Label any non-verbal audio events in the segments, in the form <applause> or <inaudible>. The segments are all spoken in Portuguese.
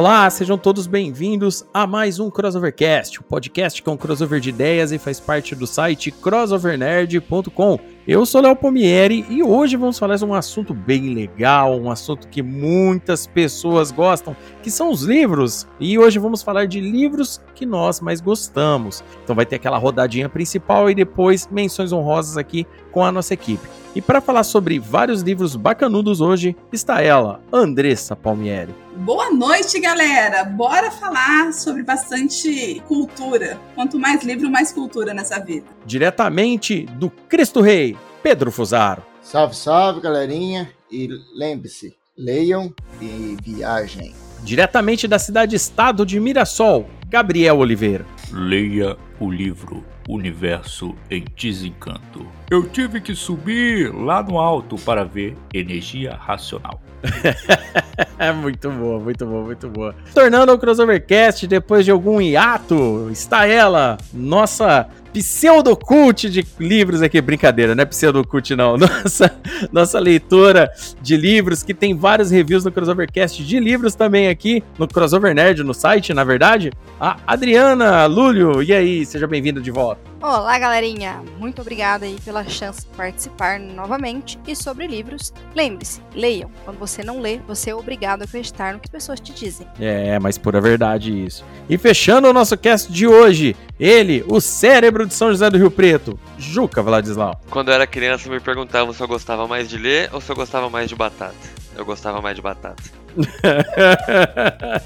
Olá, sejam todos bem-vindos a mais um Crossovercast, o um podcast que é um crossover de ideias e faz parte do site crossovernerd.com. Eu sou Léo Pomieri e hoje vamos falar de um assunto bem legal, um assunto que muitas pessoas gostam, que são os livros. E hoje vamos falar de livros que nós mais gostamos. Então vai ter aquela rodadinha principal e depois menções honrosas aqui com a nossa equipe. E para falar sobre vários livros bacanudos hoje está ela, Andressa Palmieri. Boa noite, galera! Bora falar sobre bastante cultura. Quanto mais livro, mais cultura nessa vida. Diretamente do Cristo Rei, Pedro Fusaro. Salve, salve, galerinha! E lembre-se, leiam e viajem. Diretamente da cidade-estado de Mirassol, Gabriel Oliveira. Leia o livro Universo em Desencanto. Eu tive que subir lá no alto para ver energia racional. <laughs> muito boa, muito boa, muito boa. Tornando o Crossovercast, depois de algum hiato, está ela, nossa pseudocult de livros aqui, brincadeira, não é pseudocult não, <laughs> nossa, nossa leitora de livros, que tem vários reviews no Crossovercast de livros também aqui, no Crossover Nerd, no site, na verdade, a Adriana Lúlio, e aí, seja bem-vinda de volta. Olá, galerinha! Muito obrigada aí pela chance de participar novamente. E sobre livros, lembre-se, leiam. Quando você não lê, você é obrigado a acreditar no que as pessoas te dizem. É, mas pura verdade isso. E fechando o nosso cast de hoje, ele, o cérebro de São José do Rio Preto, Juca Vladislau. Quando eu era criança, me perguntavam se eu gostava mais de ler ou se eu gostava mais de batata. Eu gostava mais de batata. <laughs>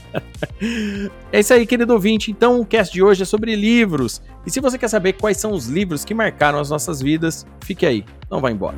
é isso aí, querido ouvinte. Então, o cast de hoje é sobre livros. E se você quer saber quais são os livros que marcaram as nossas vidas, fique aí. Não vá embora.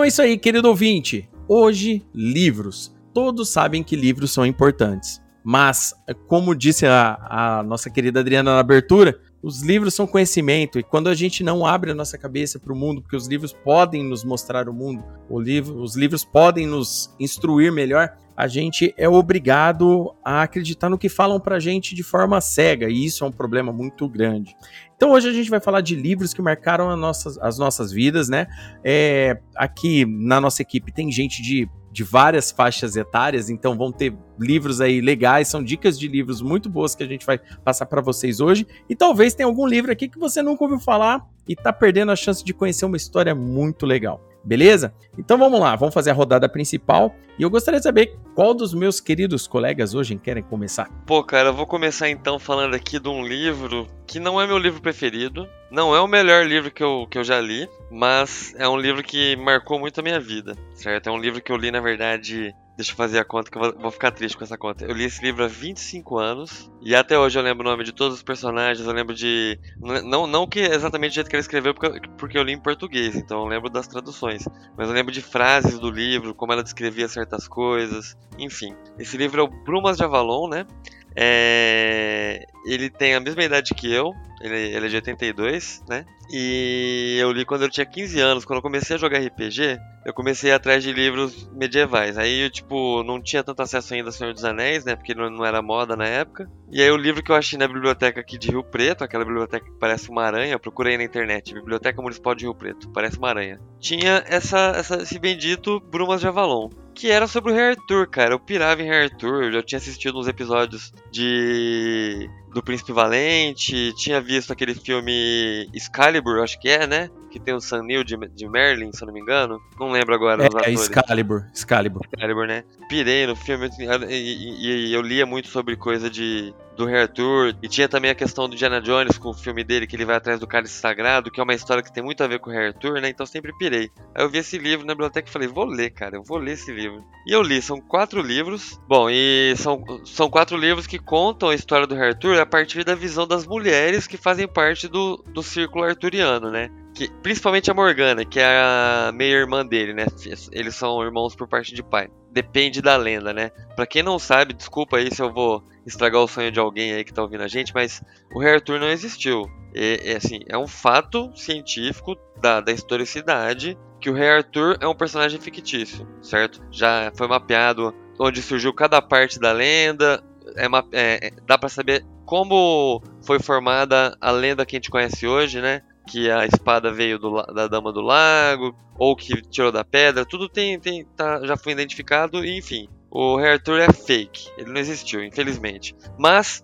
Então é isso aí, querido ouvinte. Hoje, livros. Todos sabem que livros são importantes. Mas, como disse a, a, nossa querida Adriana na abertura, os livros são conhecimento e quando a gente não abre a nossa cabeça para o mundo, porque os livros podem nos mostrar o mundo, o livro, os livros podem nos instruir melhor, a gente é obrigado a acreditar no que falam para a gente de forma cega e isso é um problema muito grande. Então hoje a gente vai falar de livros que marcaram as nossas, as nossas vidas, né? É, aqui na nossa equipe tem gente de, de várias faixas etárias, então vão ter livros aí legais, são dicas de livros muito boas que a gente vai passar para vocês hoje. E talvez tenha algum livro aqui que você nunca ouviu falar e tá perdendo a chance de conhecer uma história muito legal. Beleza? Então vamos lá, vamos fazer a rodada principal. E eu gostaria de saber qual dos meus queridos colegas hoje querem começar. Pô, cara, eu vou começar então falando aqui de um livro que não é meu livro preferido, não é o melhor livro que eu, que eu já li, mas é um livro que marcou muito a minha vida, certo? É um livro que eu li, na verdade, Deixa eu fazer a conta que eu vou ficar triste com essa conta. Eu li esse livro há 25 anos e até hoje eu lembro o nome de todos os personagens, eu lembro de. Não, não que exatamente do jeito que ele escreveu, porque, porque eu li em português, então eu lembro das traduções. Mas eu lembro de frases do livro, como ela descrevia certas coisas, enfim. Esse livro é o Brumas de Avalon, né? É... Ele tem a mesma idade que eu, ele, ele é de 82, né? E eu li quando eu tinha 15 anos. Quando eu comecei a jogar RPG, eu comecei atrás de livros medievais. Aí eu, tipo, não tinha tanto acesso ainda ao Senhor dos Anéis, né? Porque não, não era moda na época. E aí o livro que eu achei na biblioteca aqui de Rio Preto, aquela biblioteca que parece uma aranha, eu procurei na internet, Biblioteca Municipal de Rio Preto, parece uma aranha. Tinha essa, essa esse bendito Brumas de Avalon que era sobre o Rei Arthur, cara. Eu pirava em Rei Arthur, eu já tinha assistido uns episódios de do Príncipe Valente, tinha visto aquele filme Excalibur, acho que é, né? Que tem o Sam Neill de, de Merlin, se eu não me engano. Não lembro agora os É, é atores. Excalibur. Excalibur. Excalibur, né? Pirei no filme assim, e, e- e eu lia muito sobre coisa de do Rei Arthur e tinha também a questão do Indiana Jones com o filme dele que ele vai atrás do cálice sagrado, que é uma história que tem muito a ver com o Rei Arthur, né? Então sempre pirei. Aí eu vi esse livro na biblioteca e falei, vou ler, cara, eu vou ler esse livro. E eu li, são quatro livros. Bom, e são, são quatro livros que contam a história do Rei Arthur a partir da visão das mulheres que fazem parte do, do círculo arturiano, né? Que, principalmente a Morgana, que é a meia-irmã dele, né? Eles são irmãos por parte de pai. Depende da lenda, né? Pra quem não sabe, desculpa aí se eu vou estragar o sonho de alguém aí que tá ouvindo a gente, mas o Rei Arthur não existiu. É, assim, é um fato científico da, da historicidade que o Rei Arthur é um personagem fictício, certo? Já foi mapeado onde surgiu cada parte da lenda, é, ma- é, é, dá pra saber como foi formada a lenda que a gente conhece hoje, né? Que a espada veio do da Dama do Lago, ou que tirou da pedra, tudo tem, tem tá, já foi identificado, e enfim. O Rei Arthur é fake, ele não existiu, infelizmente. Mas,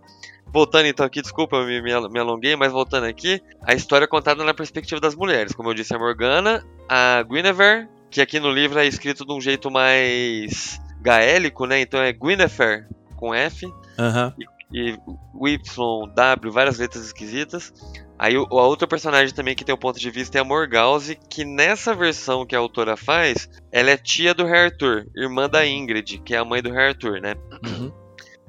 voltando então aqui, desculpa, eu me, me, alonguei, mas voltando aqui, a história é contada na perspectiva das mulheres. Como eu disse, a Morgana, a Guinevere, que aqui no livro é escrito de um jeito mais gaélico, né? Então é Guinevere com F Aham. e o Y, W, várias letras esquisitas. Aí o- a outra personagem também que tem o ponto de vista é a Morgause, que nessa versão que a autora faz, ela é tia do Rei Arthur, irmã da Ingrid, que é a mãe do Rei Arthur, né? Uhum.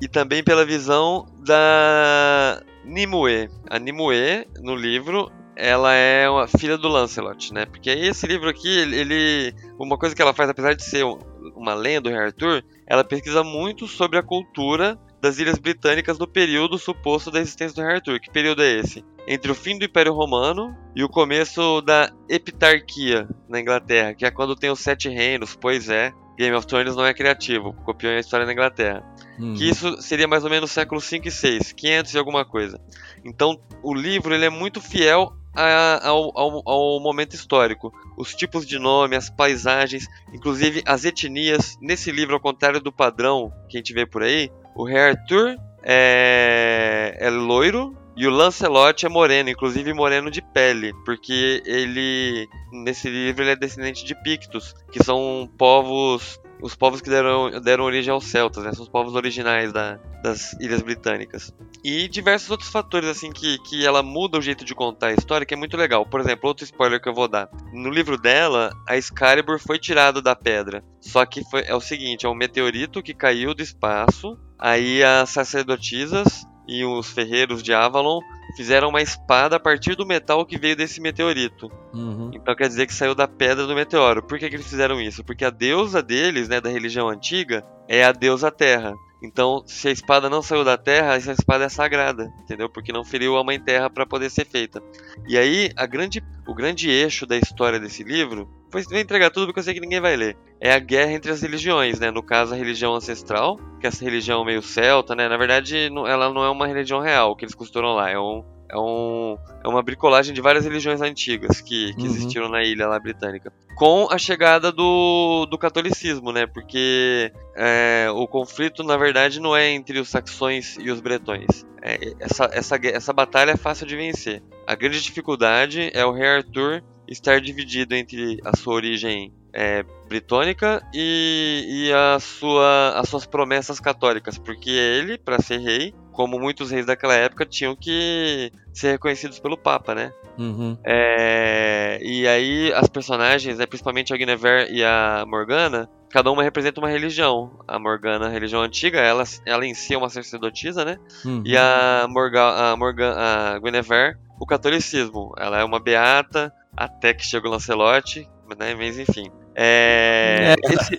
E também pela visão da Nimue. A Nimue, no livro, ela é uma filha do Lancelot, né? Porque esse livro aqui, ele, uma coisa que ela faz, apesar de ser um- uma lenda do Rei Arthur, ela pesquisa muito sobre a cultura das ilhas britânicas no período suposto da existência do Rei Arthur. Que período é esse? Entre o fim do Império Romano e o começo da Epitarquia na Inglaterra, que é quando tem os Sete Reinos, pois é. Game of Thrones não é criativo, copiou a história da Inglaterra Uhum. que isso seria mais ou menos século 5 e 6, 500 e alguma coisa. Então, o livro ele é muito fiel a- ao, ao- ao momento histórico. Os tipos de nome, as paisagens, inclusive as etnias. Nesse livro, ao contrário do padrão que a gente vê por aí, o Rei Arthur é, é loiro e o Lancelot é moreno, inclusive moreno de pele, porque ele, nesse livro, ele é descendente de Pictos, que são povos os povos que deram, deram origem aos celtas, né? São os povos originais da- das ilhas britânicas. E diversos outros fatores, assim, que, que ela muda o jeito de contar a história, que é muito legal. Por exemplo, outro spoiler que eu vou dar. No livro dela, a Excalibur foi tirado da pedra. Só que foi, é o seguinte, é um meteorito que caiu do espaço, aí as sacerdotisas e os ferreiros de Avalon fizeram uma espada a partir do metal que veio desse meteorito. Uhum. Então quer dizer que saiu da pedra do meteoro. Por que, que eles fizeram isso? Porque a deusa deles, né, da religião antiga, é a deusa Terra. Então, se a espada não saiu da terra, essa espada é sagrada, entendeu? Porque não feriu a mãe terra para poder ser feita. E aí, grande, o grande eixo da história desse livro, vou entregar tudo porque eu sei que ninguém vai ler. É a guerra entre as religiões, né? No caso, a religião ancestral, que é essa religião meio celta, né? Na verdade, ela não é uma religião real que eles costuram lá. É um, é um, é uma bricolagem de várias religiões antigas que, que Uhum. existiram na ilha lá britânica. Com a chegada do, do catolicismo, né? Porque é, o conflito, na verdade, não é entre os saxões e os bretões. É, essa, essa, essa batalha é fácil de vencer. A grande dificuldade é o rei Arthur estar dividido entre a sua origem é, britânica e, e a sua, as suas promessas católicas, porque ele, para ser rei, como muitos reis daquela época, tinham que ser reconhecidos pelo Papa, né? Uhum. É, e aí as personagens, né, principalmente a Guinevere e a Morgana, cada uma representa uma religião. A Morgana, a religião antiga, ela, ela em si é uma sacerdotisa, né? Uhum. E a, Morga, a, Morgan, a Guinevere, o catolicismo. Ela é uma beata, até que chega o Lancelote, né? Mas enfim. É, esse,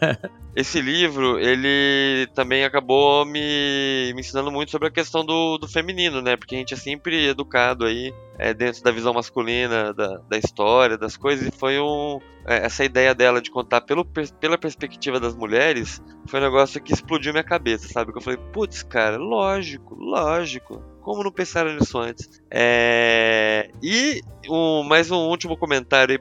esse livro, ele também acabou me, me ensinando muito sobre a questão do, do feminino, né? Porque a gente é sempre educado aí é, dentro da visão masculina da, da história, das coisas, e foi um. é, essa ideia dela de contar pelo, pela perspectiva das mulheres foi um negócio que explodiu minha cabeça, sabe? Que eu falei, putz, cara, lógico, lógico. Como não pensaram nisso antes? É... E um, mais um último comentário aí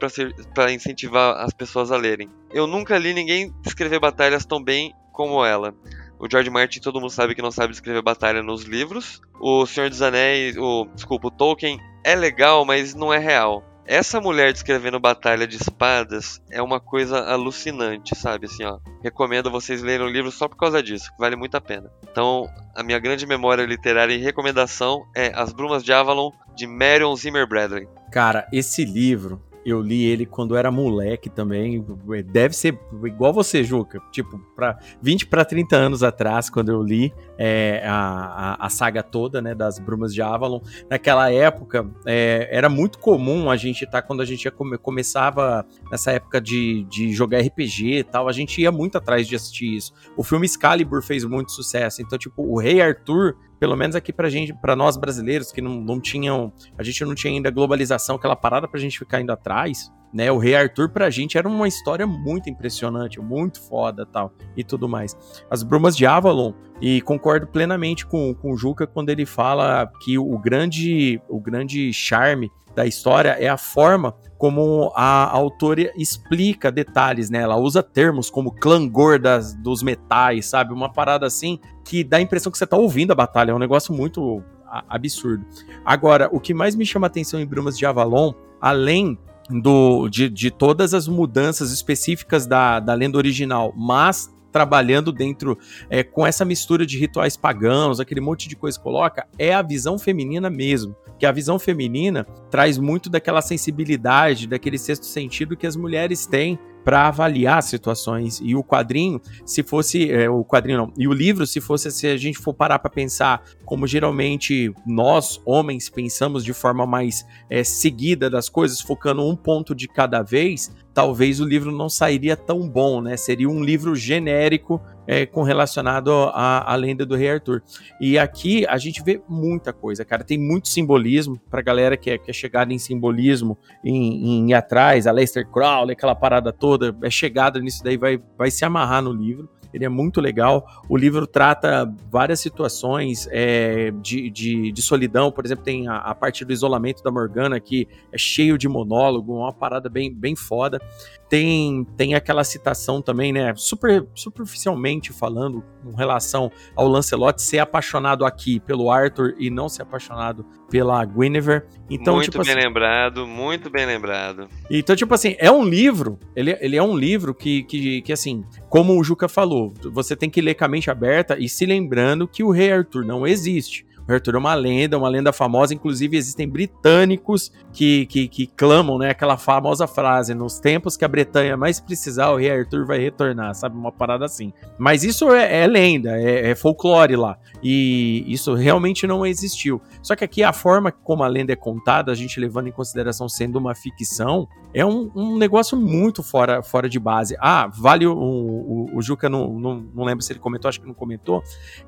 pra incentivar as pessoas a lerem. Eu nunca li ninguém descrever batalhas tão bem como ela. O George Martin, todo mundo sabe que não sabe descrever batalha nos livros. O Senhor dos Anéis, o, desculpa, o Tolkien é legal, mas não é real. Essa mulher descrevendo batalha de espadas é uma coisa alucinante, sabe? Assim, ó. Recomendo vocês lerem o livro só por causa disso, vale muito a pena. Então, a minha grande memória literária e recomendação é As Brumas de Avalon, de Marion Zimmer Bradley. Cara, esse livro, eu li ele quando era moleque também. Deve ser igual você, Juca. Tipo, para 20 para 30 anos atrás, quando eu li é, a, a, saga toda, né, das Brumas de Avalon. Naquela época, é, era muito comum a gente estar, tá, quando a gente come, começava nessa época de, de jogar RPG e tal, a gente ia muito atrás de assistir isso. O filme Excalibur fez muito sucesso. Então, tipo, o Rei Arthur pelo menos aqui pra gente, para nós brasileiros que não, não tinham, a gente não tinha ainda globalização, aquela parada pra gente ficar indo atrás, né? O Rei Arthur pra gente era uma história muito impressionante, muito foda, tal, e tudo mais. As Brumas de Avalon, e concordo plenamente com, com o Juca quando ele fala que o grande, o grande charme da história é a forma como a autora explica detalhes, né? Ela usa termos como clangor das, dos metais, sabe? Uma parada assim que dá a impressão que você tá ouvindo a batalha. É um negócio muito absurdo. Agora, o que mais me chama atenção em Brumas de Avalon, além do, de, de todas as mudanças específicas da, da lenda original, mas trabalhando dentro é, com essa mistura de rituais pagãos, aquele monte de coisa que coloca, é a visão feminina mesmo. Que a visão feminina traz muito daquela sensibilidade, daquele sexto sentido que as mulheres têm para avaliar situações. E o quadrinho, se fosse. É, o quadrinho não. E o livro, se fosse. Se a gente for parar para pensar como geralmente nós, homens, pensamos de forma mais é, seguida das coisas, focando um ponto de cada vez, talvez o livro não sairia tão bom, né? Seria um livro genérico é, com relacionado à, à, lenda do Rei Arthur. E aqui a gente vê muita coisa, cara. Tem muito simbolismo pra galera que é, que é chegada em simbolismo, em, em ir atrás, a Lester Crowley, aquela parada toda, é chegada nisso daí, vai, vai se amarrar no livro ele é muito legal. O livro trata várias situações é, de, de, de, solidão, por exemplo, tem a, a, parte do isolamento da Morgana, que é cheio de monólogo, uma parada bem, bem foda. Tem, tem aquela citação também, né, super superficialmente falando, com relação ao Lancelot ser apaixonado aqui pelo Arthur e não ser apaixonado pela Guinevere. Então, muito tipo bem assim, lembrado, muito bem lembrado. Então, tipo assim, é um livro, ele, ele é um livro que, que, que, assim, como o Juca falou, você tem que ler com a mente aberta e se lembrando que o Rei Arthur não existe. O Arthur é uma lenda, uma lenda famosa. Inclusive, existem britânicos que, que, que, clamam, né? Aquela famosa frase: nos tempos que a Bretanha mais precisar, o rei Arthur vai retornar, sabe? Uma parada assim. Mas isso é, é lenda, é, é, folclore lá. E isso realmente não existiu. Só que aqui a forma como a lenda é contada, a gente levando em consideração sendo uma ficção, é um, um negócio muito fora, fora de base. Ah, vale o, o, o Juca, não, não, não lembro se ele comentou, acho que não comentou,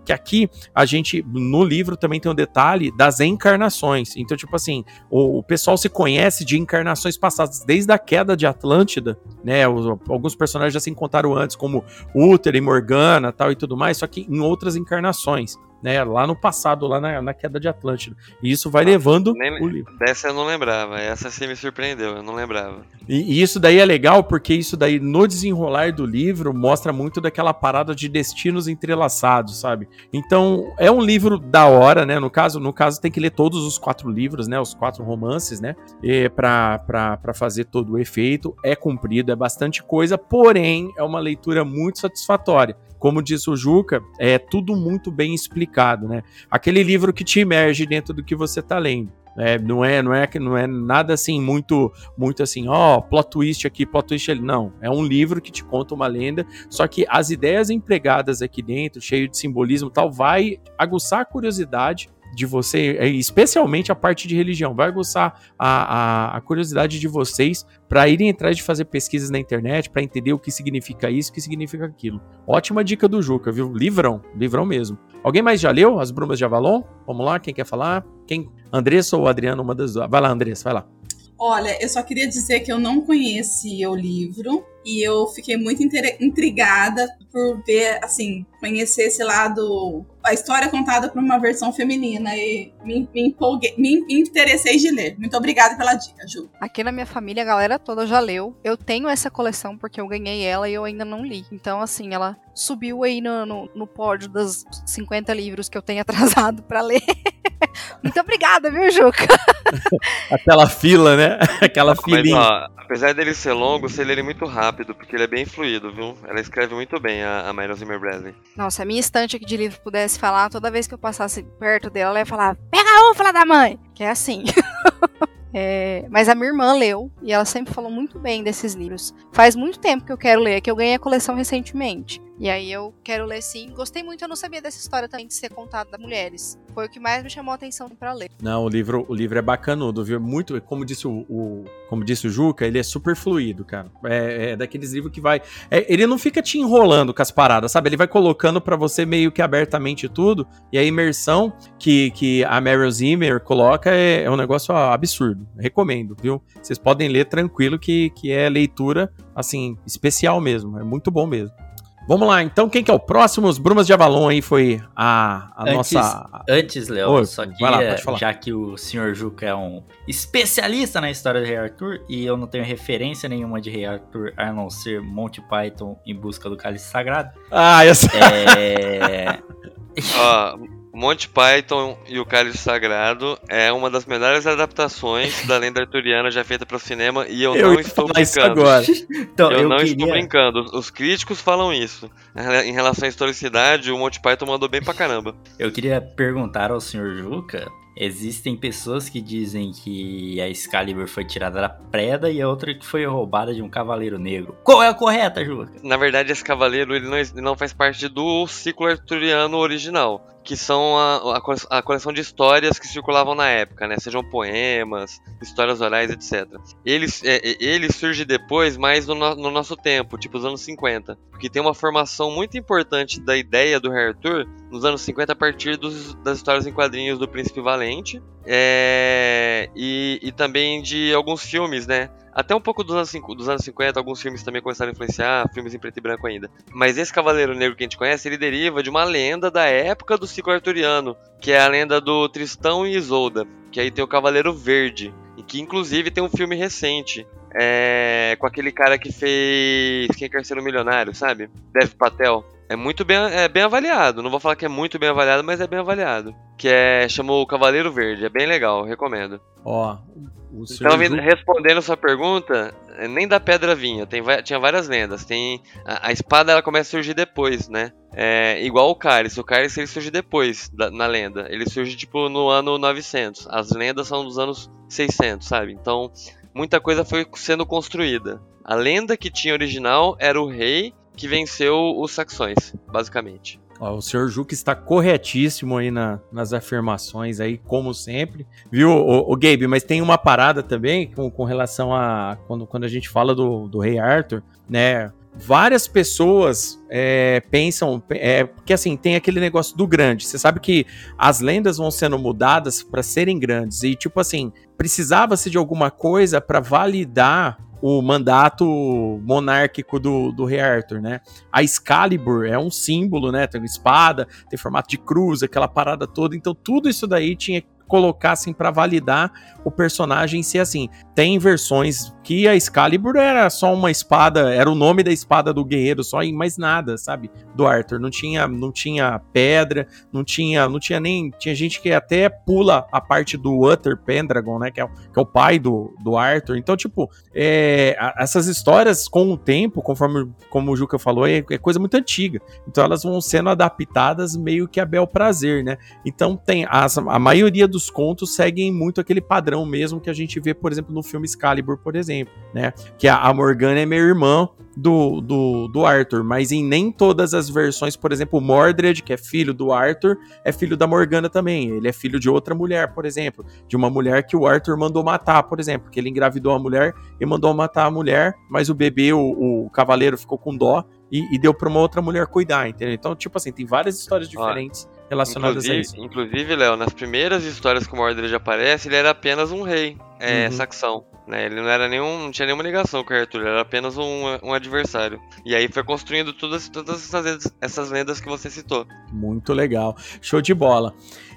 que aqui a gente, no livro também tem o detalhe das encarnações. Então, tipo assim, o, o pessoal se conhece de encarnações passadas, desde a queda de Atlântida, né? Alguns personagens já se encontraram antes, como Uther e Morgana tal e tudo mais, só que em outras encarnações né, lá no passado, lá na, na queda de Atlântida. E isso vai ah, levando nem, o livro. Dessa eu não lembrava, essa sim me surpreendeu, eu não lembrava. E, e, isso daí é legal porque isso daí no desenrolar do livro mostra muito daquela parada de destinos entrelaçados, sabe? Então é um livro da hora, né? No caso, no caso tem que ler todos os quatro livros, né? Os quatro romances, né? Para fazer todo o efeito. É comprido, é bastante coisa, porém é uma leitura muito satisfatória como diz o Juca, é tudo muito bem explicado, né? Aquele livro que te emerge dentro do que você está lendo. É, não é, não é, não é nada assim muito, muito assim, ó, oh, plot twist aqui, plot twist ali. Não, é um livro que te conta uma lenda. Só que as ideias empregadas aqui dentro, cheio de simbolismo, tal, vai aguçar a curiosidade de você, é, especialmente a parte de religião, vai aguçar a, a, a curiosidade de vocês para irem atrás de fazer pesquisas na internet, para entender o que significa isso, o que significa aquilo. Ótima dica do Juca, viu? Livrão, livrão mesmo. Alguém mais já leu As Brumas de Avalon? Vamos lá, quem quer falar? Quem? Andressa ou Adriano, uma das duas. Vai lá, Andressa, vai lá. Olha, eu só queria dizer que eu não conhecia o livro e eu fiquei muito intrigada por ver, assim, conhecer esse lado, a história contada por uma versão feminina e me, me empolguei, me interessei de ler. Muito obrigada pela dica, Ju. Aqui na minha família a galera toda já leu. Eu tenho essa coleção porque eu ganhei ela e eu ainda não li. Então, assim, ela subiu aí no, no, no pódio dos 50 livros que eu tenho <laughs> atrasado para ler. <laughs> Muito obrigada viu, Juca? <laughs> Aquela fila, né? <laughs> Aquela Mas, filinha. ó, apesar dele ser longo, você lê ele muito rápido, porque ele é bem fluido, viu? Ela escreve muito bem, a, a Marion Zimmer Bradley. Nossa, se a minha estante aqui de livro pudesse falar, toda vez que eu passasse perto dela, ela ia falar: Pega um, fala da mãe! Que é assim. É, mas a minha irmã leu e ela sempre falou muito bem desses livros. Faz muito tempo que eu quero ler, que eu ganhei a coleção recentemente. E aí eu quero ler sim. Gostei muito, eu não sabia dessa história também de ser contada das mulheres. Foi o que mais me chamou a atenção pra ler. Não, o livro, o livro é bacanudo, viu? Muito, como disse o, o- como disse o Juca, ele é super fluido, cara. É, é daqueles livros que vai, é, ele não fica te enrolando com as paradas, sabe? Ele vai colocando pra você meio que abertamente tudo. E a imersão que, que a Meryl Zimmer coloca é, é um negócio ó, absurdo. Recomendo, viu? Vocês podem ler tranquilo que, que é leitura assim especial mesmo. É muito bom mesmo. Vamos lá, então quem que é o próximo? Os Brumas de Avalon aí foi a, a Antes- nossa Antes, Léo, só queria, lá, já que o Sr. Juca é um especialista na história do Rei Arthur e eu não tenho referência nenhuma de Rei Arthur a não ser Monty Python em busca do cálice sagrado. Ah, essa É... Ó, <laughs> <laughs> Monty Python e o Cálice Sagrado é uma das melhores adaptações da lenda arturiana já feita para o cinema e eu, eu não estou brincando. agora. <laughs> então, Eu, eu, não queria... estou brincando. Os- Os críticos falam isso. Em relação à historicidade, o Monty Python mandou bem pra caramba. Eu queria perguntar ao Sr. Juca. Existem pessoas que dizem que a Excalibur foi tirada da preda e a outra que foi roubada de um cavaleiro negro. Qual é a correta, Juca? Na verdade, esse cavaleiro ele não, ele não faz parte do ciclo arturiano original, que são a, a, a coleção de histórias que circulavam na época, né? Sejam poemas, histórias orais, etc. Ele, é, é, ele surge depois, mais no, no- no nosso tempo, tipo os anos 50. Porque tem uma formação muito importante da ideia do Rei Arthur nos anos 50 a partir dos- das histórias em quadrinhos do Príncipe Valente é, e, e também de alguns filmes, né? Até um pouco dos anos, dos anos 50, alguns filmes também começaram a influenciar, filmes em preto e branco ainda. Mas esse Cavaleiro Negro que a gente conhece, ele deriva de uma lenda da época do ciclo arturiano, que é a lenda do Tristão e Isolda, que aí tem o Cavaleiro Verde, e que inclusive tem um filme recente, é, com aquele cara que fez Quem Quer Ser um Milionário, sabe? Dev Patel. É muito bem, é bem avaliado, não vou falar que é muito bem avaliado, mas é bem avaliado. Que é, chamou o Cavaleiro Verde, é bem legal, recomendo. Ó, o senhor Então, Ju- respondendo a sua pergunta, eh, nem da pedra vinha, tem, tinha várias lendas. Tem a, a espada ela começa a surgir depois, né? É, igual o cálice, o cálice ele surge depois da- na lenda. Ele surge tipo no ano 900. As lendas são dos anos 600, sabe? Então, muita coisa foi sendo construída. A lenda que tinha original era o rei que venceu os saxões, basicamente. Ó, o senhor Juca está corretíssimo aí na- nas afirmações aí, como sempre. Viu, o, Gabe? Mas tem uma parada também com, com relação a quando, quando a gente fala do, do rei Arthur, né? Várias pessoas é, pensam, é, porque assim, tem aquele negócio do grande. Você sabe que as lendas vão sendo mudadas para serem grandes. E, tipo assim, precisava-se de alguma coisa para validar o mandato monárquico do, do rei Arthur, né? A Excalibur é um símbolo, né? Tem uma espada, tem formato de cruz, aquela parada toda. Então, tudo isso daí tinha assim para validar o personagem ser assim. Tem versões que a Excalibur era só uma espada, era o nome da espada do guerreiro só e mais nada, sabe? Do Arthur, não tinha não tinha pedra, não tinha não tinha nem tinha gente que até pula a parte do Uther Pendragon, né, que é, que é o pai do, do Arthur. Então, tipo, é, essas histórias com o tempo, conforme como o Juca falou, é, é coisa muito antiga. Então elas vão sendo adaptadas meio que a bel prazer, né? Então tem as, a maioria dos contos seguem muito aquele padrão mesmo que a gente vê, por exemplo, no filme Excalibur, por exemplo, né? Que a, Morgana é meio irmã do, do, do Arthur, mas em nem todas as versões, por exemplo, o Mordred, que é filho do Arthur, é filho da Morgana também. Ele é filho de outra mulher, por exemplo, de uma mulher que o Arthur mandou matar, por exemplo, que ele engravidou a mulher e mandou matar a mulher, mas o bebê, o, o cavaleiro, ficou com dó e, e deu pra uma outra mulher cuidar, entendeu? Então, tipo assim, tem várias histórias diferentes relacionadas a isso. Inclusive, inclusive, Léo, nas primeiras histórias que o Mordred aparece, ele era apenas um rei, é, Uhum. saxão. Né? Ele não era nenhum. não tinha nenhuma ligação com o Arthur, ele era apenas um, um adversário. E aí foi construindo todas, todas essas, lendas- essas lendas que você citou. Muito legal. Show de bola.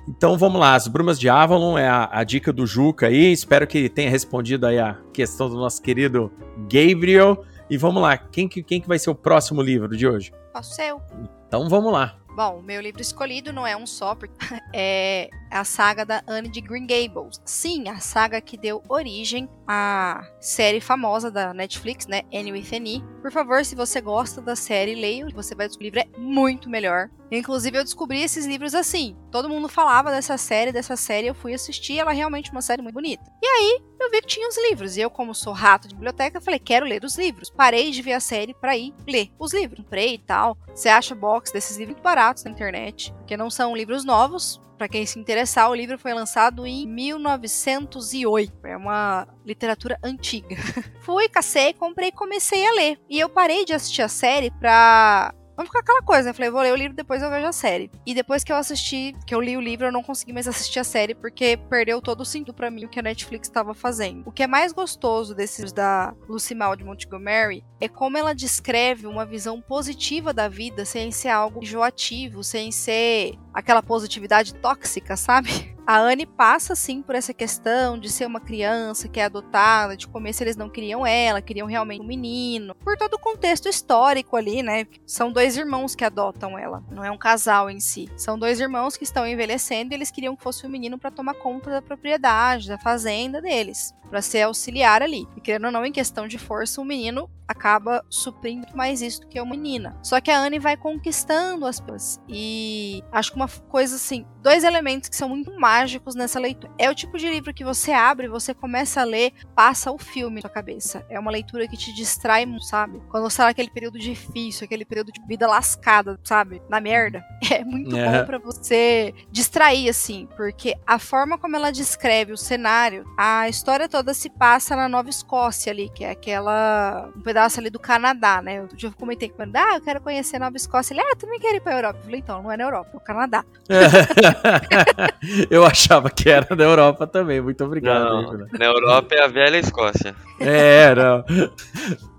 Então vamos lá, as Brumas de Avalon é a, a dica do Juca aí. Espero que tenha respondido aí a questão do nosso querido Gabriel. E vamos lá, quem que, quem que vai ser o próximo livro de hoje? Ó, seu. Então vamos lá. Bom, o meu livro escolhido não é um só, porque <laughs> é a saga da Anne de Green Gables. Sim, a saga que deu origem à série famosa da Netflix, né? Annie with Annie. Por favor, se você gosta da série, leia. Você vai descobrir, o livro é muito melhor. Inclusive, eu descobri esses livros assim. Todo mundo falava dessa série, dessa série, eu fui assistir, ela é realmente uma série muito bonita. E aí, eu vi que tinha os livros. E eu, como sou rato de biblioteca, falei, quero ler os livros. Parei de ver a série pra ir ler os livros. Comprei e tal. Você acha box desses livros muito baratos na internet, porque não são livros novos. Para quem se interessar, o livro foi lançado em 1908. É uma literatura antiga. <laughs> Fui, cacei, comprei e comecei a ler. E eu parei de assistir a série pra Vamos ficar aquela coisa, né? Falei, vou ler o livro, depois eu vejo a série. E depois que eu assisti, que eu li o livro, eu não consegui mais assistir a série, porque perdeu todo o sentido para mim o que a Netflix estava fazendo. O que é mais gostoso desses da Lucy Mal de Montgomery é como ela descreve uma visão positiva da vida sem ser algo enjoativo, sem ser aquela positividade tóxica, sabe? A Anne passa sim por essa questão de ser uma criança que é adotada, de começo eles não queriam ela, queriam realmente um menino, por todo o contexto histórico ali, né? São dois irmãos que adotam ela, não é um casal em si. São dois irmãos que estão envelhecendo e eles queriam que fosse um menino para tomar conta da propriedade, da fazenda deles, para ser auxiliar ali. E querendo ou não, em questão de força, o menino acaba suprindo mais isso do que uma menina. Só que a Anne vai conquistando as pessoas. E acho que uma coisa assim, dois elementos que são muito mágicos nessa leitura. É o tipo de livro que você abre, você começa a ler, passa o filme na sua cabeça. É uma leitura que te distrai, sabe? Quando você tá naquele período difícil, aquele período de vida lascada, sabe? Na merda. <laughs> É muito é. bom para você distrair, assim, porque a forma como ela descreve o cenário, a história toda se passa na Nova Escócia ali, que é aquela. um pedaço ali do Canadá, né? Eu já comentei com ele, ah, eu quero conhecer a Nova Escócia. Ele, ah, também quero ir pra Europa. Eu falei, então, não é na Europa, é o Canadá. <laughs> eu achava que era da Europa também. Muito obrigado. Não, na Europa é a velha Escócia. É, não.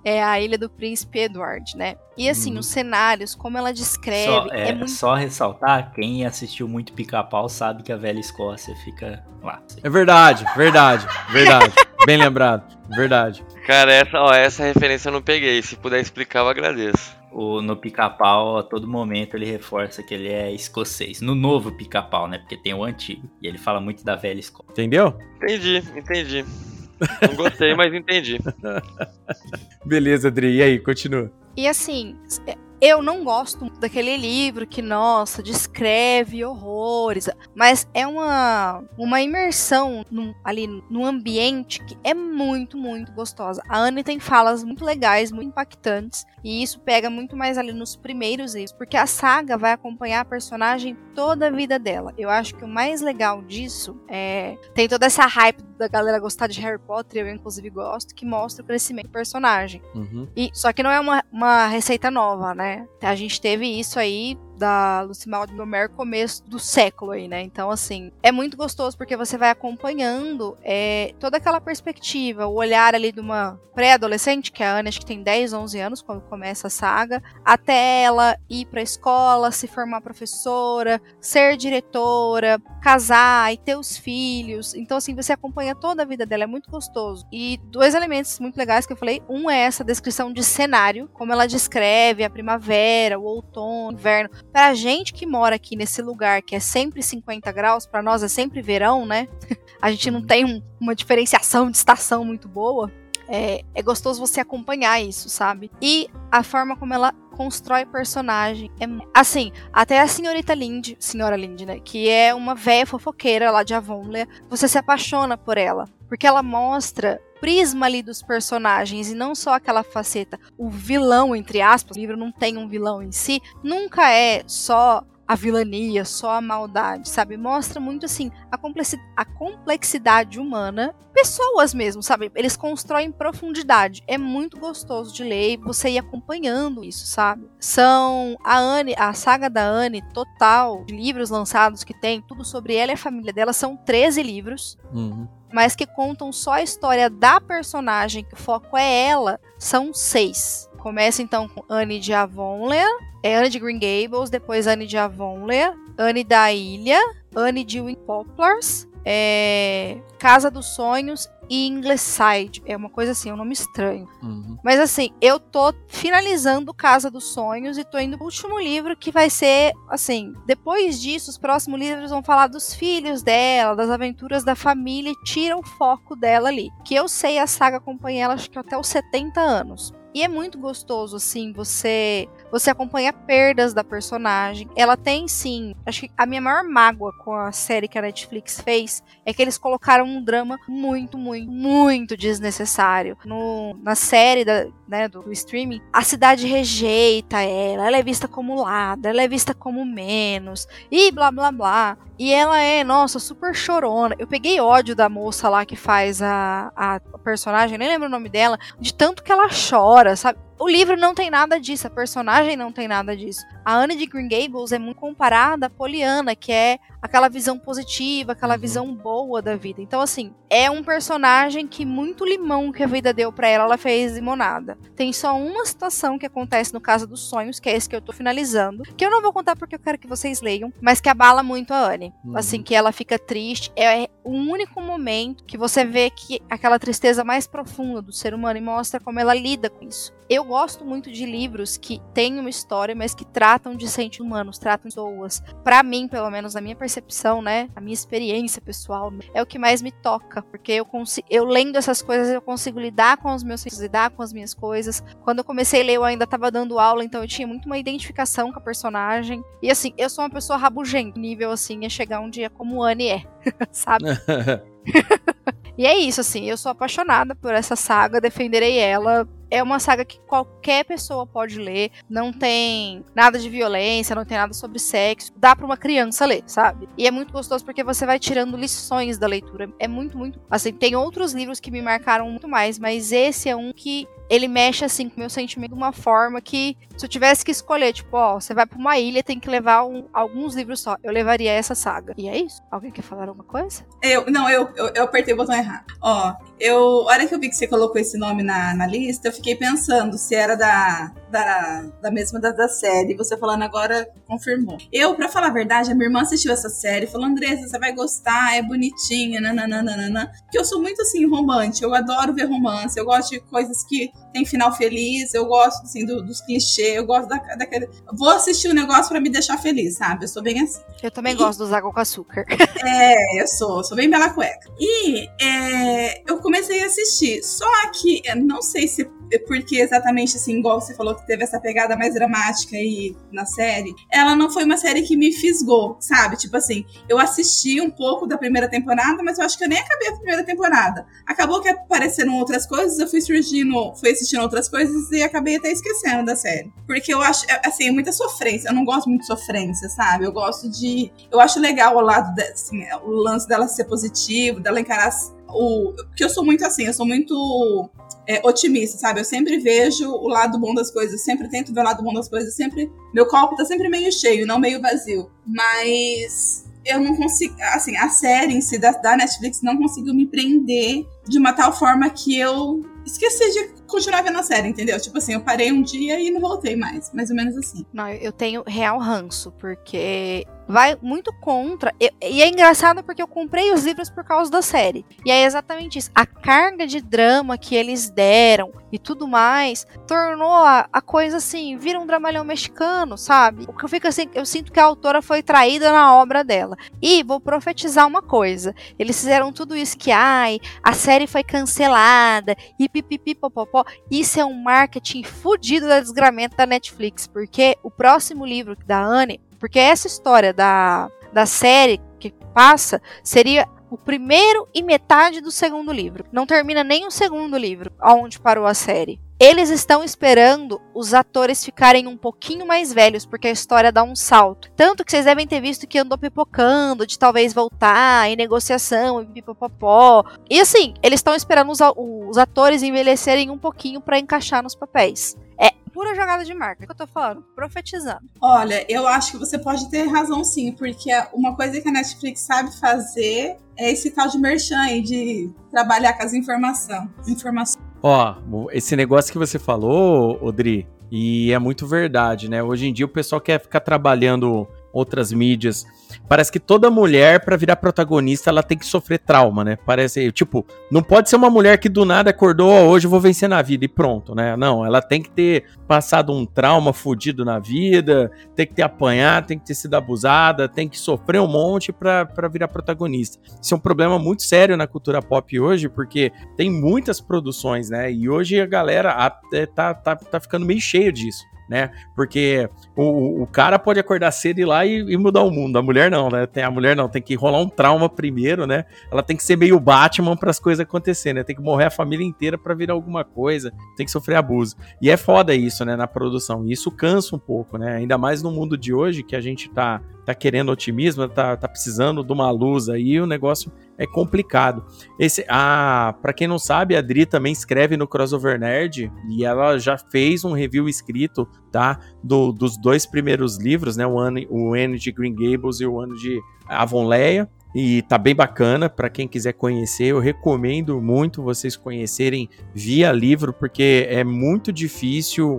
É a Ilha do Príncipe Edward, né? E assim, hum. os cenários, como ela descreve. Só, é, é muito... só ressaltar: quem assistiu muito pica-pau sabe que a velha Escócia fica lá. É verdade, verdade, verdade. Bem lembrado, verdade. Cara, essa, ó, essa referência eu não peguei. Se puder explicar, eu agradeço o, no pica-pau, a todo momento ele reforça que ele é escocês. No novo pica-pau, né? Porque tem o antigo. E ele fala muito da velha escola. Entendeu? Entendi, entendi. Não gostei, mas entendi. <laughs> Beleza, Adri. E aí, continua. E assim, eu não gosto daquele livro que, nossa, descreve horrores, mas é uma, uma imersão num, ali no ambiente que é muito, muito gostosa. A Anne tem falas muito legais, muito impactantes, e isso pega muito mais ali nos primeiros livros, porque a saga vai acompanhar a personagem toda a vida dela. Eu acho que o mais legal disso é. Tem toda essa hype da galera gostar de Harry Potter, eu inclusive gosto, que mostra o crescimento do personagem. Uhum. E, só que não é uma, uma receita nova, né? A gente teve isso aí da Lucimal de Gomer começo do século aí, né? Então, assim, é muito gostoso porque você vai acompanhando é, toda aquela perspectiva, o olhar ali de uma pré-adolescente, que é a Ana acho que tem 10, 11 anos quando começa a saga, até ela ir pra escola, se formar professora, ser diretora, casar e ter os filhos. Então, assim, você acompanha toda a vida dela, é muito gostoso. E dois elementos muito legais que eu falei, um é essa descrição de cenário, como ela descreve a primavera, o outono, o inverno, Pra gente que mora aqui nesse lugar que é sempre 50 graus, para nós é sempre verão, né? <laughs> A gente não uhum. tem um, uma diferenciação de estação muito boa. É, é, gostoso você acompanhar isso, sabe? E a forma como ela constrói personagem é assim, até a senhorita Lind, senhora Lind, né, que é uma velha fofoqueira lá de Avonlea, você se apaixona por ela, porque ela mostra prisma ali dos personagens e não só aquela faceta, o vilão, entre aspas, o livro não tem um vilão em si, nunca é só a vilania, só a maldade, sabe? Mostra muito assim a, complexidade humana, pessoas mesmo, sabe? Eles constroem profundidade. É muito gostoso de ler e você ir acompanhando isso, sabe? São a Anne, a saga da Anne total, de livros lançados que tem, tudo sobre ela e a família dela, são 13 livros. Uhum mas que contam só a história da personagem, que o foco é ela, são seis. Começa então com Anne de Avonlea, é Anne de Green Gables, depois Anne de Avonlea, Anne da Ilha, Anne de Wind Poplars, é Casa dos Sonhos e Ingleside. É uma coisa assim, é um nome estranho. Uhum. Mas assim, eu tô finalizando Casa dos Sonhos e tô indo pro último livro que vai ser, assim, depois disso, os próximos livros vão falar dos filhos dela, das aventuras da família e tira o foco dela ali. Que eu sei, a saga acompanha ela acho que até os 70 anos. E é muito gostoso, assim, você você acompanha perdas da personagem. Ela tem, sim. Acho que a minha maior mágoa com a série que a Netflix fez é que eles colocaram um drama muito, muito, muito desnecessário. No, na série da, né, do, do streaming, a cidade rejeita ela, ela é vista como lada, ela é vista como menos, e blá blá blá. E ela é, nossa, super chorona. Eu peguei ódio da moça lá que faz a, a personagem, nem lembro o nome dela, de tanto que ela chora, sabe? O livro não tem nada disso, a personagem não tem nada disso. A Anne de Green Gables é muito comparada à Poliana, que é aquela visão positiva, aquela Uhum. visão boa da vida. Então, assim, é um personagem que muito limão que a vida deu pra ela, ela fez limonada. Tem só uma situação que acontece no caso dos sonhos, que é esse que eu tô finalizando, que eu não vou contar porque eu quero que vocês leiam, mas que abala muito a Anne. Uhum. Assim, que ela fica triste. É o único momento que você vê que aquela tristeza mais profunda do ser humano e mostra como ela lida com isso. Eu gosto muito de livros que têm uma história, mas que tratam de sentimentos humanos, tratam de pessoas. Pra mim, pelo menos na minha percepção, né, a minha experiência pessoal, é o que mais me toca, porque eu consigo, eu lendo essas coisas eu consigo lidar com os meus sentimentos, lidar com as minhas coisas. Quando eu comecei a ler, eu ainda tava dando aula, então eu tinha muito uma identificação com a personagem. E assim, eu sou uma pessoa rabugenta, nível assim é chegar um dia como Anne é, <laughs> sabe? <laughs> E é isso, assim, eu sou apaixonada por essa saga, defenderei ela. É uma saga que qualquer pessoa pode ler, não tem nada de violência, não tem nada sobre sexo, dá pra uma criança ler, sabe? E é muito gostoso porque você vai tirando lições da leitura. É muito, muito. Assim, tem outros livros que me marcaram muito mais, mas esse é um que ele mexe assim com o meu sentimento de uma forma que se eu tivesse que escolher, tipo, ó, você vai pra uma ilha, tem que levar um- alguns livros só, eu levaria essa saga. E é isso. Alguém quer falar alguma coisa? Eu, não, eu, eu, eu apertei o botão errado. Ó, eu, a hora que eu vi que você colocou esse nome na, na lista, eu fiquei pensando se era da, da, da mesma da, da série. Você falando agora, confirmou. Eu, pra falar a verdade, a minha irmã assistiu essa série, falou, Andressa, você vai gostar, é bonitinha, nananana. Porque eu sou muito, assim, romântica, eu adoro ver romance, eu gosto de coisas que tem final feliz, eu gosto, assim, do- dos clichês, eu gosto da, daquele... Vou assistir um negócio pra me deixar feliz, sabe? Eu sou bem assim. Eu também E- gosto dos água com açúcar. <laughs> É, eu sou, sou bem bela cueca. E é, eu comecei a assistir. Só que não sei se porque exatamente assim, igual você falou que teve essa pegada mais dramática aí na série, ela não foi uma série que me fisgou, sabe? Tipo assim, eu assisti um pouco da primeira temporada, mas eu acho que eu nem acabei a primeira temporada. Acabou que apareceram outras coisas, eu fui surgindo, fui assistindo outras coisas e acabei até esquecendo da série. Porque eu acho, é, assim, é muita sofrência. Eu não gosto muito de sofrência, sabe? Eu gosto de. Eu acho legal o lado, de, assim, o lance dela ser positivo, dela encarar o. Porque eu sou muito assim, eu sou muito é, otimista, sabe? Eu sempre vejo o lado bom das coisas, sempre tento ver o lado bom das coisas, sempre. Meu copo tá sempre meio cheio, não meio vazio. Mas eu não consigo. Assim, a série em si da, da Netflix não conseguiu me prender de uma tal forma que eu esqueci de continuar vendo a série, entendeu? Tipo assim, eu parei um dia e não voltei mais. Mais ou menos assim. Não, eu tenho real ranço, porque vai muito contra. e- E é engraçado porque eu comprei os livros por causa da série. E é exatamente isso. A carga de drama que eles deram e tudo mais tornou a, a coisa assim, vira um dramalhão mexicano, sabe? O que eu fico assim, eu sinto que a autora foi traída na obra dela. E vou profetizar uma coisa. Eles fizeram tudo isso que, ai, a série foi cancelada e pipipipopopó. Isso é um marketing fudido da desgramento da Netflix, porque o próximo livro da Anne, porque essa história da, da série que passa seria o primeiro e metade do segundo livro. Não termina nem o segundo livro, aonde parou a série. Eles estão esperando os atores ficarem um pouquinho mais velhos, porque a história dá um salto. Tanto que vocês devem ter visto que andou pipocando, de talvez voltar em negociação, e pipopopó. E assim, eles estão esperando os, os atores envelhecerem um pouquinho pra encaixar nos papéis. É pura jogada de marca, é que eu tô falando, profetizando. Olha, eu acho que você pode ter razão sim, porque uma coisa que a Netflix sabe fazer é esse tal de merchan aí, de trabalhar com as informações. Ó, esse negócio que você falou, Odri, e é muito verdade, né? Hoje em dia o pessoal quer ficar trabalhando outras mídias. Parece que toda mulher, para virar protagonista, ela tem que sofrer trauma, né? Parece, tipo, não pode ser uma mulher que do nada acordou, oh, hoje eu vou vencer na vida e pronto, né? Não, ela tem que ter passado um trauma fudido na vida, tem que ter apanhado, tem que ter sido abusada, tem que sofrer um monte pra virar protagonista. Isso é um problema muito sério na cultura pop hoje, porque tem muitas produções, né? E hoje a galera tá, tá, tá ficando meio cheio disso né? Porque o, o cara pode acordar cedo e ir lá e, e, mudar o mundo. A mulher não, né? Tem, a mulher não, tem que rolar um trauma primeiro, né? Ela tem que ser meio Batman para as coisas acontecerem, né? Tem que morrer a família inteira para virar alguma coisa, tem que sofrer abuso. E é foda isso, né, na produção. E isso cansa um pouco, né? Ainda mais no mundo de hoje que a gente tá tá querendo otimismo, tá, tá precisando de uma luz aí, o negócio é complicado. Esse, ah, para quem não sabe, a Adri também escreve no Crossover Nerd e ela já fez um review escrito, tá, do, dos dois primeiros livros, né, o ano, o ano de Green Gables e o ano de Avonlea. E tá bem bacana para quem quiser conhecer. Eu recomendo muito vocês conhecerem via livro, porque é muito difícil